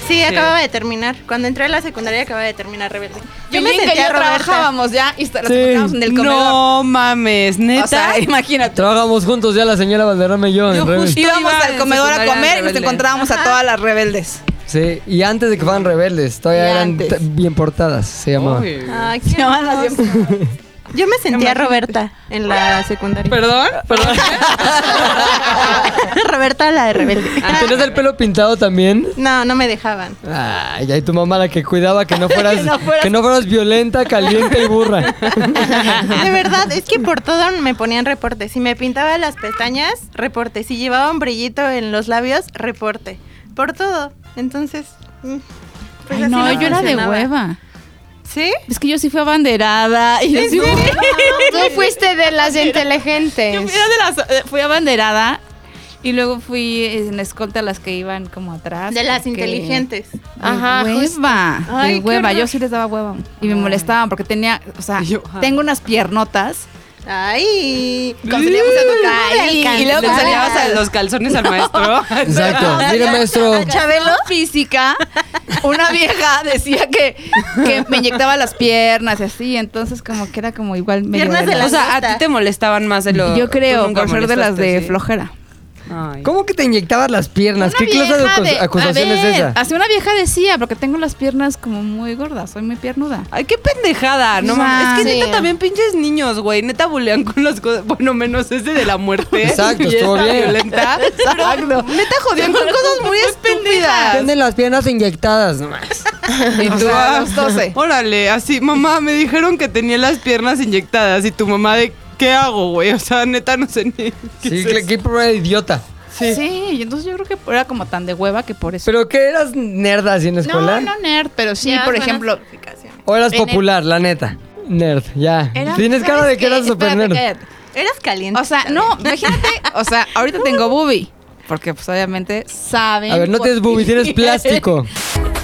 Sí, acababa de terminar. Cuando entré a la secundaria acababa de terminar rebelde. Yo me que sentía yo Roberta. trabajábamos ya y nos Sí. en el comedor. No mames, neta. O sea, imagínate. Trabajamos juntos ya la señora Valderrama y yo. Yo en justo- Íbamos al comedor a comer y nos encontrábamos a todas las rebeldes. Sí, y antes de que fueran rebeldes, todavía Y eran bien portadas, se llamaba. Uy. Ay, Se qué llamaban. Yo me sentía Roberta en la secundaria. ¿Perdón? ¿Perdón? Roberta la de rebelde. ¿Tenías el pelo pintado también? No, no me dejaban. Ay, ay, tu mamá la que cuidaba que no fueras, Que no fueras- que no fueras violenta, caliente y burra. De verdad, es que por todo me ponían reporte. Si me pintaba las pestañas, reporte. Si llevaba un brillito en los labios, reporte. Por todo. Entonces, mm, pues Ay, así no, yo era de hueva. ¿Sí? Es que yo sí fui abanderada. Y yo sí fui, Tú fuiste de las inteligentes. yo fui de las, eh, fui abanderada. Y luego fui en escolta a las que iban como atrás. De las inteligentes. De Ajá, hueva. Ay, de hueva. Yo sí les daba hueva. Y me molestaban porque tenía, o sea, yo, tengo unas piernotas. Ay. Cuando salíamos a tocar. Ay, Y, y luego salíamos a los calzones al maestro. Exacto. Mire, maestro. Chabelo física, una vieja decía que, que me inyectaba las piernas y así, entonces como que era como igual medio Piernas de la- o sea, a ti te molestaban más de lo Yo creo, por ser de las de ¿sí? flojera. Ay. ¿Cómo que te inyectabas las piernas? ¿Qué Una clase de vieja acus- es esa? Así una vieja decía, porque tengo las piernas como muy gordas, soy muy piernuda. Ay, qué pendejada, no O mames. Es que sí. neta también pinches niños, güey. Neta bulean con las cosas. Bueno, menos ese de la muerte. Exacto, estuvo bien. violenta. Exacto. Neta jodían con cosas muy estúpidas. Tienen las piernas inyectadas nomás. Y O tú, sea, ah, los 12. Órale, así, mamá, me dijeron que tenía las piernas inyectadas. Y tu mamá de, ¿qué hago, güey? O sea, neta, no sé ni. qué Sí, es qué, prueba de idiota. Sí. y entonces yo creo que era como tan de hueva que por eso. ¿Pero qué eras nerd así en la escuela? no, no nerd, pero sí, por ejemplo, ¿O eras el- popular, la neta? Nerd, ya. Era- Tienes cara ¿sabes de que qué? eras super Espérate, nerd. cállate. Eras caliente. O sea, no, imagínate, o sea, ahorita tengo boobie. Porque pues obviamente saben. A ver, no tienes boobie, tienes plástico.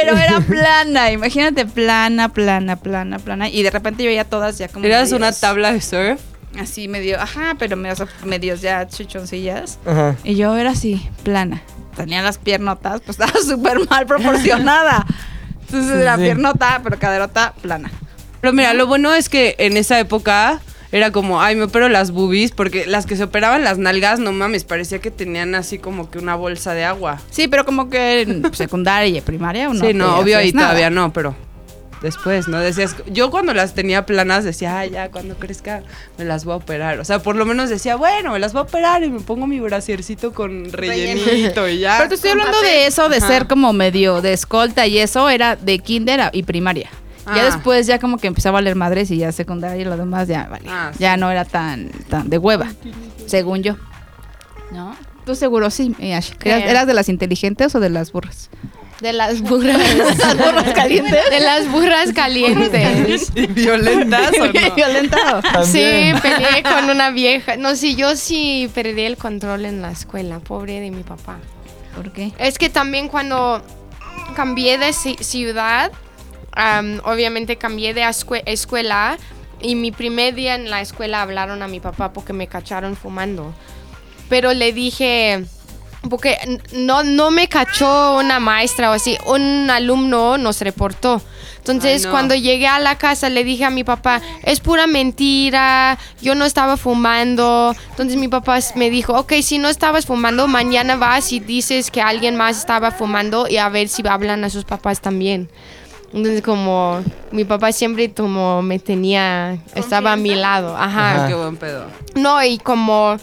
Pero era plana, imagínate, plana, plana, plana, plana. Y de repente yo ya todas ya como. Eras una tabla de surf. Así medio, ajá, pero medios, medios ya chichoncillas. Ajá. Y yo era así, plana. tenía las piernotas, pues estaba súper mal proporcionada. Entonces Sí, era sí. piernota, pero caderota plana. Pero mira, lo bueno es que en esa época era como, ay, me opero las boobies, porque las que se operaban las nalgas, no mames, parecía que tenían así como que una bolsa de agua. Sí, pero como que en secundaria y primaria uno. sí, no, obvio ahí nada. todavía no, pero después, ¿no? Decías, yo cuando las tenía planas decía, ay, ya, cuando crezca me las voy a operar. O sea, por lo menos decía, bueno, me las voy a operar y me pongo mi brasiercito con rellenito y ya. Pero te estoy hablando de eso, de Ajá. ser como medio de escolta y eso era de kinder y primaria. Ya Ah. después ya como que empezaba a valer madres y ya secundaria y lo demás ya vale. Ah, sí. Ya no era tan, tan de hueva, según yo. ¿No? Tú seguro sí, eh, Ash. ¿Eras, de las inteligentes o de las burras? De las burras. ¿Las burras calientes? De las burras calientes. ¿Y violentas o no? Violentado. Sí, También. peleé con una vieja. No, sí, yo sí perdí el control en la escuela. Pobre de mi papá. ¿Por qué? Es que también cuando cambié de ci- ciudad, am, obviamente cambié de escue- escuela y mi primer día en la escuela hablaron a mi papá porque me cacharon fumando. Pero le dije, porque no, no me cachó una maestra o así, un alumno nos reportó. Entonces, Ay, no. cuando llegué a la casa, le dije a mi papá, es pura mentira, yo no estaba fumando. Entonces, mi papá me dijo, ok, si no estabas fumando, mañana vas y dices que alguien más estaba fumando y a ver si hablan a sus papás también. Entonces, como mi papá siempre como me tenía, estaba a mi lado, ajá. Qué buen pedo. No, y como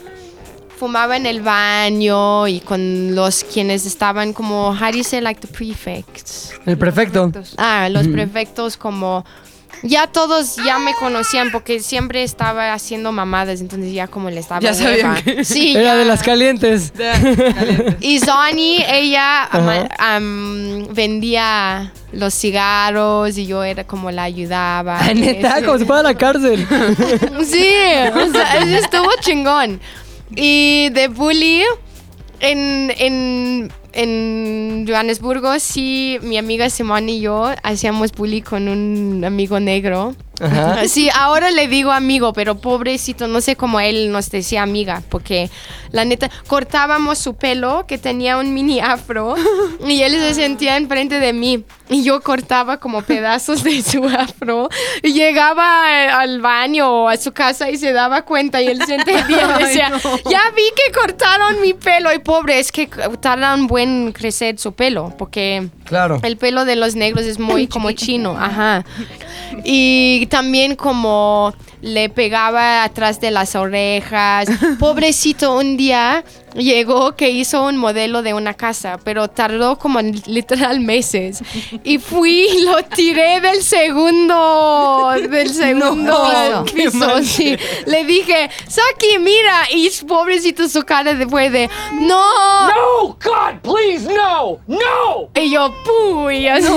fumaba en el baño y con los quienes estaban como, how do you say like the prefects? El prefecto. Ah, los prefectos como ya todos ya me conocían porque siempre estaba haciendo mamadas, entonces ya como le estaba Ya sabían que- Sí, Era ya. de las calientes. Y Zoni, ella am, vendía los cigarros y yo era como la ayudaba. Ah, neta, como si fuera a la cárcel. Sí, o sea, eso estuvo chingón. Y de bully, en, en, en Johannesburgo, sí, mi amiga Simone y yo hacíamos bully con un amigo negro. Ajá. Sí, ahora le digo amigo, pero pobrecito, no sé cómo él nos decía amiga, porque la neta, cortábamos su pelo, que tenía un mini afro, y él se sentía enfrente de mí, y yo cortaba como pedazos de su afro, y llegaba eh, al baño o a su casa y se daba cuenta, y él se entendía, decía, ya vi que cortaron mi pelo, y pobre, es que tarda un buen crecer su pelo, porque... Claro. El pelo de los negros es muy como chino, ajá. Y también como le pegaba atrás de las orejas. Pobrecito, un día llegó que hizo un modelo de una casa, pero tardó como literal meses. Y fui y lo tiré del segundo, del segundo piso. sí. Le dije, Saki, mira. Y pobrecito su cara de- fue de, no. No, God, please, no, no. Y yo, ¡pum! Y así.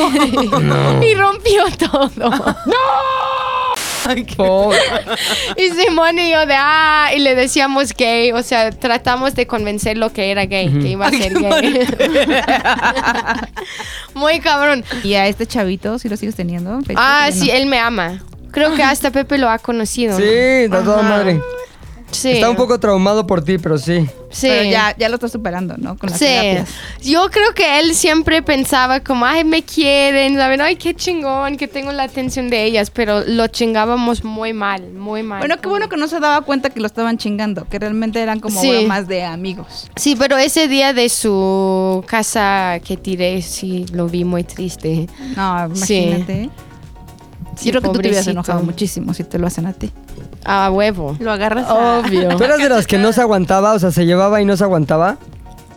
Y rompió todo. Pobre. Y Simón y yo de, ah, y le decíamos gay. O sea, tratamos de convencerlo que era gay, que iba a ser gay. Muy cabrón. ¿Y a este chavito sí lo sigues teniendo? Facebook, Ah, sí, él me ama. Creo que hasta Pepe lo ha conocido. Sí, de toda madre. Sí. Está un poco traumado por ti, pero sí. Sí. Pero ya, ya lo estás superando, ¿no? Con las Sí, terapias. yo creo que él siempre pensaba como, ay, me quieren, ¿saben? Ay, qué chingón que tengo la atención de ellas, pero lo chingábamos muy mal, muy mal. Bueno, qué bueno que no se daba cuenta que lo estaban chingando, que realmente eran como Sí. bromas de amigos. Sí, pero ese día de su casa que tiré, sí, lo vi muy triste. No, Sí. imagínate. Sí, Yo creo que tú te hubieras pobrecito. enojado muchísimo si te lo hacen a ti. A huevo. Lo agarras a- Obvio. ¿Tú eras de las que no se aguantaba? O sea, se llevaba y no se aguantaba.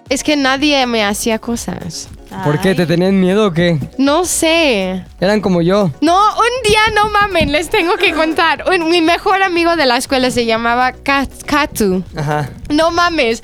Es que nadie me hacía cosas. ¿Por qué? ¿Te tenían miedo o qué? No sé. Eran como yo. No, un día, no mamen, les tengo que contar. Un- mi mejor amigo de la escuela se llamaba Kat- Katu. Ajá. No mames,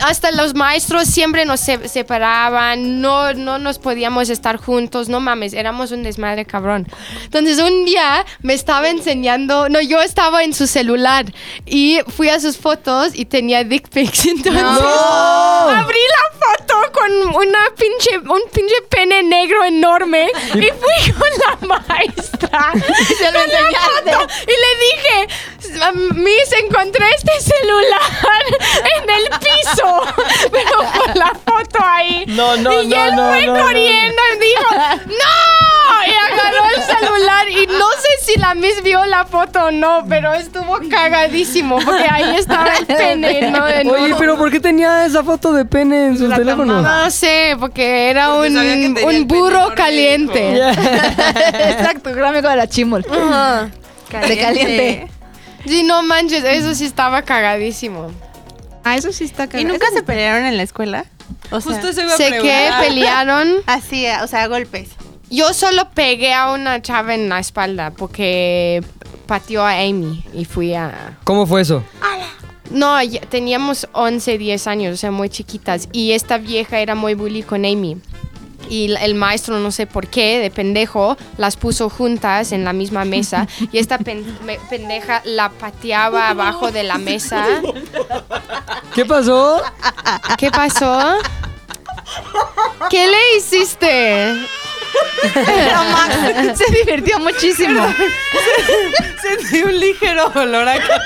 hasta los maestros siempre nos se- separaban, no, no nos podíamos estar juntos, no mames, éramos un desmadre cabrón. Entonces un día me estaba enseñando, no, yo estaba en su celular y fui a sus fotos y tenía dick pics. Entonces abrí la foto con una pinche, un pinche pene negro enorme y fui con la maestra. se lo con la foto y le dije, Miss, encontré este celular en el piso, pero con la foto ahí. No, no, y no, él no, fue no, no. corriendo y dijo, ¡No! Y agarró el celular y no sé si la Miss vio la foto o no, pero estuvo cagadísimo porque ahí estaba el pene, ¿no? Oye, pero ¿por qué tenía esa foto de pene en sus La teléfonos? No sé, porque era Porque un, un burro caliente. Exacto, gran amigo de la chimol. Ajá. De caliente. Sí, no manches, eso sí estaba cagadísimo. Ah, eso sí está ¿Y cagado. nunca Eso se pelearon en la escuela? O sea, Justo se iba a Sé que pelearon. así, o sea, golpes. Yo solo pegué a una chava en la espalda porque pateó a Amy y fui a... ¿Cómo fue eso? No, teníamos 11, 10 años, o sea, muy chiquitas. Y esta vieja era muy bully con Amy. Y el maestro, no sé por qué, de pendejo, las puso juntas en la misma mesa. Y esta pen- pendeja la pateaba abajo de la mesa. ¿Qué pasó? ¿Qué pasó? ¿Qué le hiciste? Pero Max se divirtió muchísimo. Sentí un ligero olor a caca.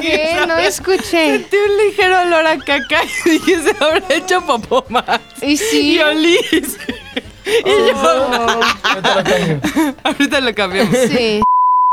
¿Qué? No escuché. Sentí un ligero olor a caca y dije, se habrá hecho popó más. Y sí. Y olí. Y yo, ahorita lo cambiamos. Sí.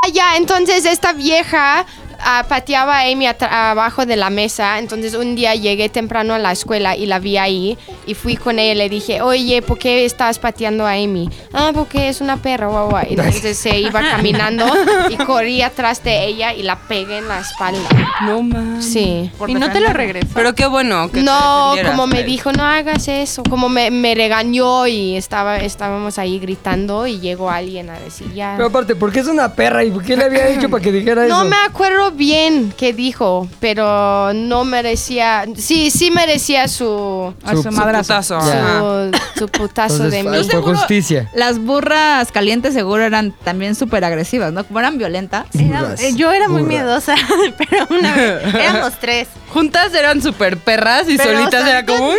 Ah, Ya, entonces esta vieja ah, pateaba a Amy abajo de la mesa. Entonces un día llegué temprano a la escuela y la vi ahí. Y fui con ella y le dije, oye, ¿por qué estás pateando a Amy? Ah, porque es una perra, guau, Entonces se iba caminando y corrí atrás de ella y la pegué en la espalda. No más. Sí. ¿Y no te lo regresó? Pero qué bueno que No, como me Fer. dijo, no hagas eso. Como me, me regañó y estaba, estábamos ahí gritando y llegó alguien a decir, ya. Pero aparte, ¿por qué es una perra? ¿Y por qué le había hecho para que dijera eso? No me acuerdo bien qué dijo, pero no merecía. Sí, sí merecía su. A su Su madrazo. Putazo. Su, su putazo Entonces, de mí. justicia. Las burras calientes seguro eran también súper agresivas, ¿no? Como eran violentas. Era- eh, yo era muy miedosa, pero una vez éramos tres. Juntas eran súper perras y Pero solitas era como... Sí,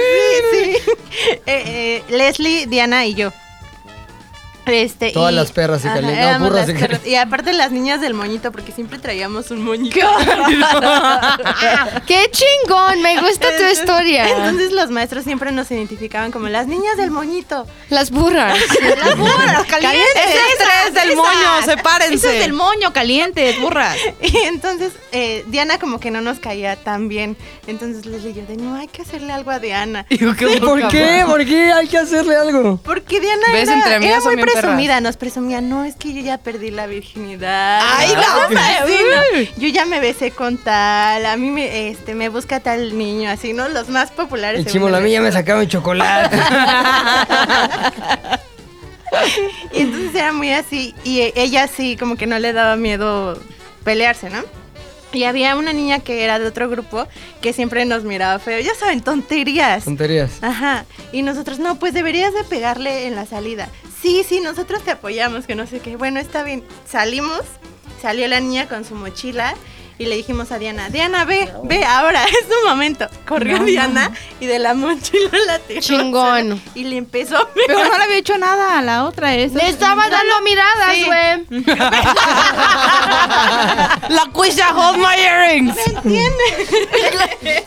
sí. Eh, eh, Leslie, Diana y yo. Este, Todas y- las perras y Ajá, calientes. No, burras y aparte las niñas del moñito, porque siempre traíamos un moñito. ¡Qué chingón! Me gusta tu historia. Entonces los maestros siempre nos identificaban como las niñas del moñito. Las burras. Las burras calientes. Ese es esas, del esas. moño, sepárense. Esas del moño calientes, burras. Y entonces eh, Diana como que no nos caía tan bien. Entonces les dije, de, no, hay que hacerle algo a Diana. Y yo, qué ¿Y por qué? ¿Por qué hay que hacerle algo? Porque Diana ¿Ves? era, muy presumida, nos presumía, no, es que yo ya perdí la virginidad. Ay, no, Sí, no, Yo ya me besé con tal, a mí me, este, me busca tal niño, así, ¿no? Los más populares. El según chimo, la el mía me sacaron chocolate. Y entonces era muy así, y ella sí, como que no le daba miedo pelearse, ¿no? Y había una niña que era de otro grupo que siempre nos miraba feo, ya saben, tonterías. Tonterías. Ajá. Y nosotros, no, pues deberías de pegarle en la salida. Sí, sí, nosotros te apoyamos, que no sé qué. Bueno, está bien. Salimos, salió la niña con su mochila y le dijimos a Diana, Diana, ve, ve, ahora, es tu momento. Corrió Diana y de la mochila la tiró. Chingón. Y le empezó a pegar. Pero no le había hecho nada a la otra. esa. Le estaba dando miradas, Sí. güey. La cuella, hold my earrings.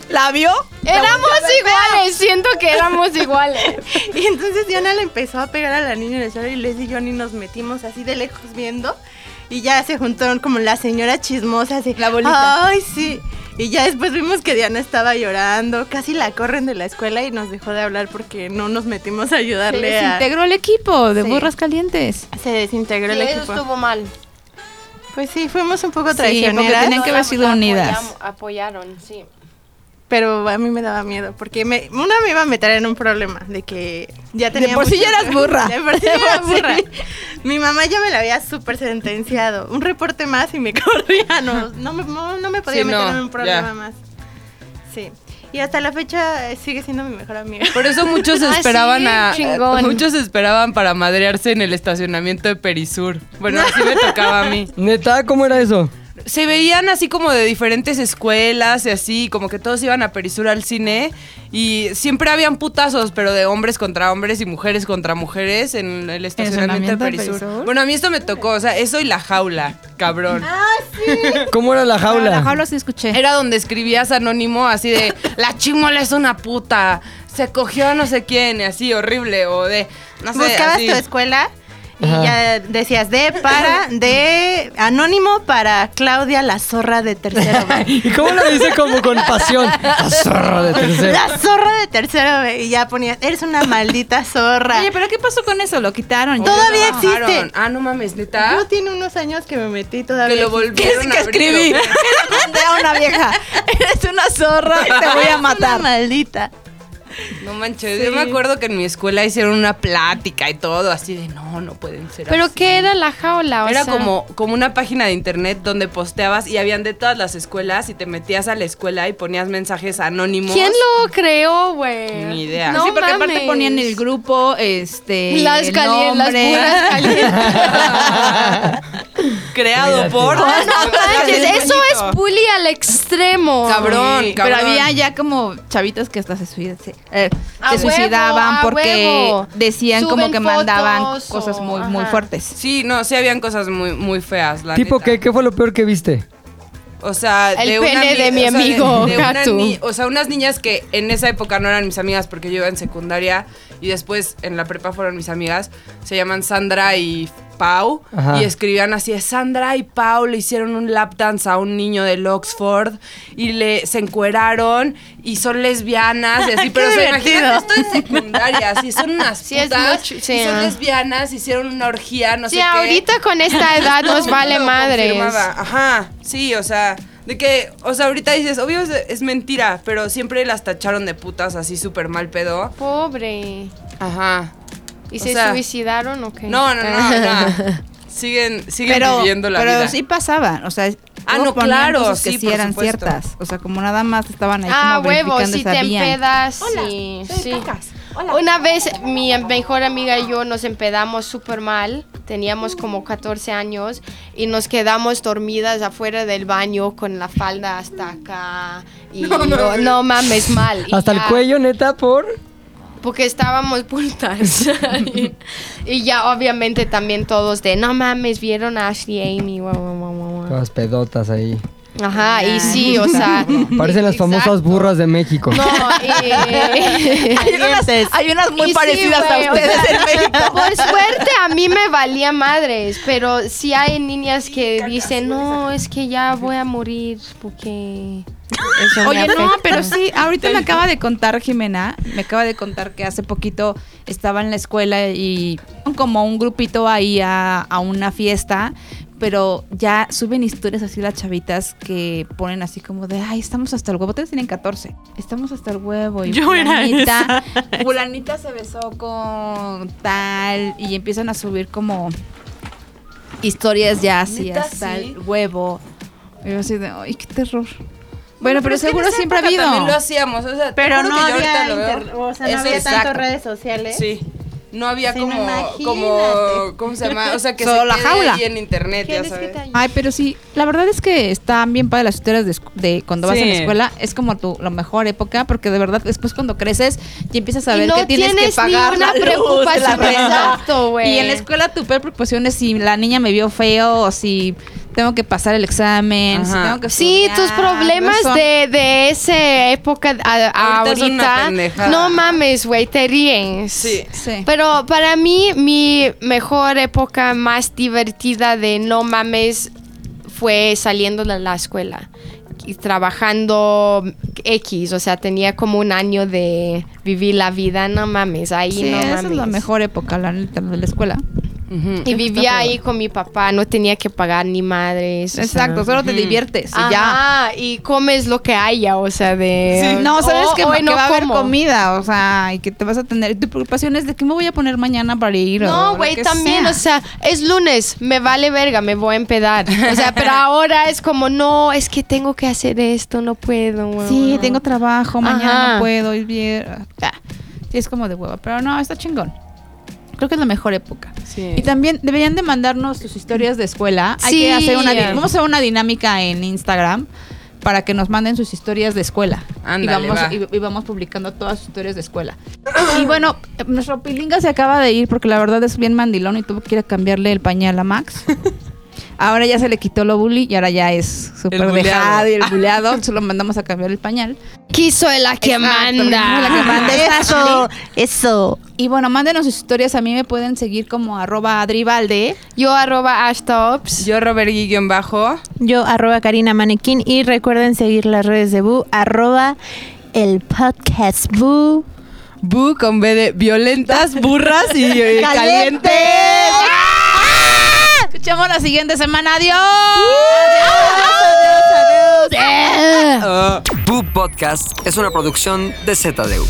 ¿La vio? Éramos iguales, siento que éramos iguales. Y entonces Diana le empezó a pegar a la niña en el suelo y Leslie y ni nos metimos así de lejos viendo. Y ya se juntaron como la señora chismosa, así. La bolita. Ay, sí. Y ya después vimos que Diana estaba llorando. Casi la corren de la escuela y nos dejó de hablar porque no nos metimos a Se ayudarle a... desintegró el equipo de Sí. burras calientes. Se desintegró el eso equipo. estuvo mal. Pues sí, fuimos un poco Sí, porque traicioneras. tenían que haber sido unidas. Apoyaron, sí. Pero a mí me daba miedo porque me, una me iba a meter en un problema de que ya tenía por sí mucho- ya eras burra. De por sí De era por sí. burra. Mi mamá ya me la había súper sentenciado. Un reporte más y me corría. No, no, me, no, no me podía Sí, meter no, en un problema ya. más. Sí. Y hasta la fecha eh, sigue siendo mi mejor amiga. Por eso muchos Ah, esperaban sí, a chingón. muchos esperaban para madrearse en el estacionamiento de Perisur. Bueno, así me tocaba a mí. Neta, ¿cómo era eso? Se veían así como de diferentes escuelas y así, como que todos iban a Perisur al cine y siempre habían putazos, pero de hombres contra hombres y mujeres contra mujeres en el estacionamiento de Perisur. Perisur? Bueno, a mí esto me tocó, o sea, eso y la jaula, cabrón. ¿Cómo era la jaula? La jaula sí escuché. Era donde escribías anónimo así de la chimola es una puta, se cogió a no sé quién, y así horrible, o de no sé, Buscabas así. tu escuela y Ajá. ya decías de para, de anónimo para Claudia la zorra de tercero B. ¿Y cómo lo dice como con pasión? La zorra de tercero. La zorra de tercero B. Y ya ponías, eres una maldita zorra. Oye, pero ¿qué pasó con eso? Lo quitaron. Todavía lo existe. Ah, no mames, neta. Yo tiene unos años que me metí todavía. Que lo volvieron a abrir. escribí. Le mandé a una vieja. Eres una zorra y te voy a matar. Una maldita. No manches, yo me acuerdo que en mi escuela hicieron una plática y todo, así de no, no pueden ser ¿Pero así". qué era la jaula? O Era sea, como, como una página de internet donde posteabas y habían de todas las escuelas y te metías a la escuela y ponías mensajes anónimos. ¿Quién lo creó, güey? Ni idea. No sí, porque aparte ponían el grupo, este. Las calientes, las puras calientes. Creado por. No manches, eso es bully al extremo. Cabrón, Sí, cabrón. Pero había ya como chavitas que hasta se, suicidaban, se, eh, se suicidaban porque huevo. decían como que mandaban fotos cosas muy, muy fuertes. Sí, no, sí habían cosas muy, muy feas. La ¿Tipo neta. qué? ¿Qué fue lo peor que viste? O sea, El de una pene ni- de mi o sea, amigo, una Gatu. ni- o sea, unas niñas que en esa época no eran mis amigas porque yo iba en secundaria y después en la prepa fueron mis amigas. Se llaman Sandra y Pau Ajá. y escribían así: Sandra y Pau le hicieron un lap dance a un niño del Oxford y le se encueraron y son lesbianas y así. pero o sea, imagínate esto en secundaria, así son unas Sí, es putas mucho, y sí, son ah. lesbianas, hicieron una orgía, no Sí, sé qué. ahorita con esta edad nos vale confirmaba. Ajá, sí, o sea, de que, o sea, ahorita dices, obvio es, es mentira, pero siempre las tacharon de putas así súper mal pedo. Pobre. Ajá. ¿Y O se sea, suicidaron o qué? No, no, no, no. Siguen, siguen Pero, viviendo la pero vida. sí pasaban, o sea, Ah, no, claro, cosas que sí, sí eran supuesto. ciertas, o sea, como nada más estaban ahí Ah, como huevo, si te empedas, sí, sí. Una vez mi mejor amiga y yo nos empedamos súper mal, teníamos como 14 años y nos quedamos dormidas afuera del baño con la falda hasta acá y no, no mames mal. Hasta el cuello, neta, por... Porque estábamos putas. y, y ya obviamente también todos de, no mames, vieron a Ashley Amy. guau, guau, guau, guau, guau". Todas pedotas ahí. Ajá, y sí, o sea... Parecen las famosas exacto. burras de México. No, y- Hay unas, hay unas muy Y sí, parecidas a o ustedes sea, en México. Por suerte a mí me valía madres, pero sí hay niñas que dicen, no, es que ya voy a morir porque eso me Oye, no, afecta". pero sí, ahorita me acaba de contar Jimena, me acaba de contar que hace poquito estaba en la escuela y como un grupito ahí a, a una fiesta, pero ya suben historias así las chavitas que ponen así como de, ay, estamos hasta el huevo, ustedes tienen 14, estamos hasta el huevo y Yo fulanita, fulanita se besó con tal y empiezan a subir como historias ya así ¿Neta, hasta sí? el huevo. Y yo así de, ay, qué terror. Bueno, pero, seguro siempre ha habido. También lo hacíamos, o sea, Pero no que yo ahorita había, lo veo. inter- o sea, no Eso, había exacto. tantas redes sociales. Sí. No había Sí, como, como, ¿cómo se llama? O sea, que Solo se la quede jaula. ahí en internet, ya. Ay, pero sí, la verdad es que están bien para las historias de, de cuando vas a la escuela. Es como tu la mejor época, porque de verdad después cuando creces y empiezas a ver no que tienes, tienes que pagar ni una la luz, preocupación. la. Exacto, güey. Y en la escuela tu peor preocupación es si la niña me vio feo o si tengo que pasar el examen, si tengo que Sí, estudiar, tus problemas no son- de, de esa época a, a Ahorita ahorita, no mames, güey, te ríes. Sí. Sí. Pero para mí, mi mejor época más divertida de no mames fue saliendo de la escuela y trabajando X, o sea, tenía como un año de vivir la vida, no mames, ahí Sí, no esa mames. es la mejor época, la neta, de la escuela. Y vivía ahí con mi papá, no tenía que pagar ni madres. o sea. Exacto, solo te diviertes y ya. Y comes lo que haya, o sea, de... No, sabes que, o que no va a haber comida, o sea, y que te vas a tener. Tu preocupación es de qué me voy a poner mañana para ir. No, güey, también, sea. o sea, es lunes, me vale verga, me voy a empedar. O sea, pero ahora es como, no, es que tengo que hacer esto, no puedo. güey, Sí, tengo trabajo, mañana Ajá. no puedo, es bien. ah, Sí, es como de hueva, pero no, está chingón. Creo que es la mejor época. Sí. Y también deberían de mandarnos sus historias de escuela. Hay que hacer una, vamos a hacer una dinámica en Instagram para que nos manden sus historias de escuela. Ándale, y, vamos, va. y, y vamos publicando todas sus historias de escuela. y bueno, nuestro pilinga se acaba de ir porque la verdad es bien mandilón y tuvo que ir a cambiarle el pañal a Max. Ahora ya se le quitó lo bully y ahora ya es súper dejado y el buleado. Solo mandamos a cambiar el pañal. Quiso la que Exacto, manda. la que manda es Eso, eso. Y bueno, mándenos sus historias. A mí me pueden seguir como arroba adribalde. Yo arroba ashtops. Yo, Robert bajo. Yo, arroba Karina Manequín. Y recuerden seguir las redes de Boo, arroba el podcast Boo. Bu con B de violentas, burras y eh, calientes. Escuchamos la siguiente semana. ¡Adiós! Oh. Boo Podcast es una producción de ZDU.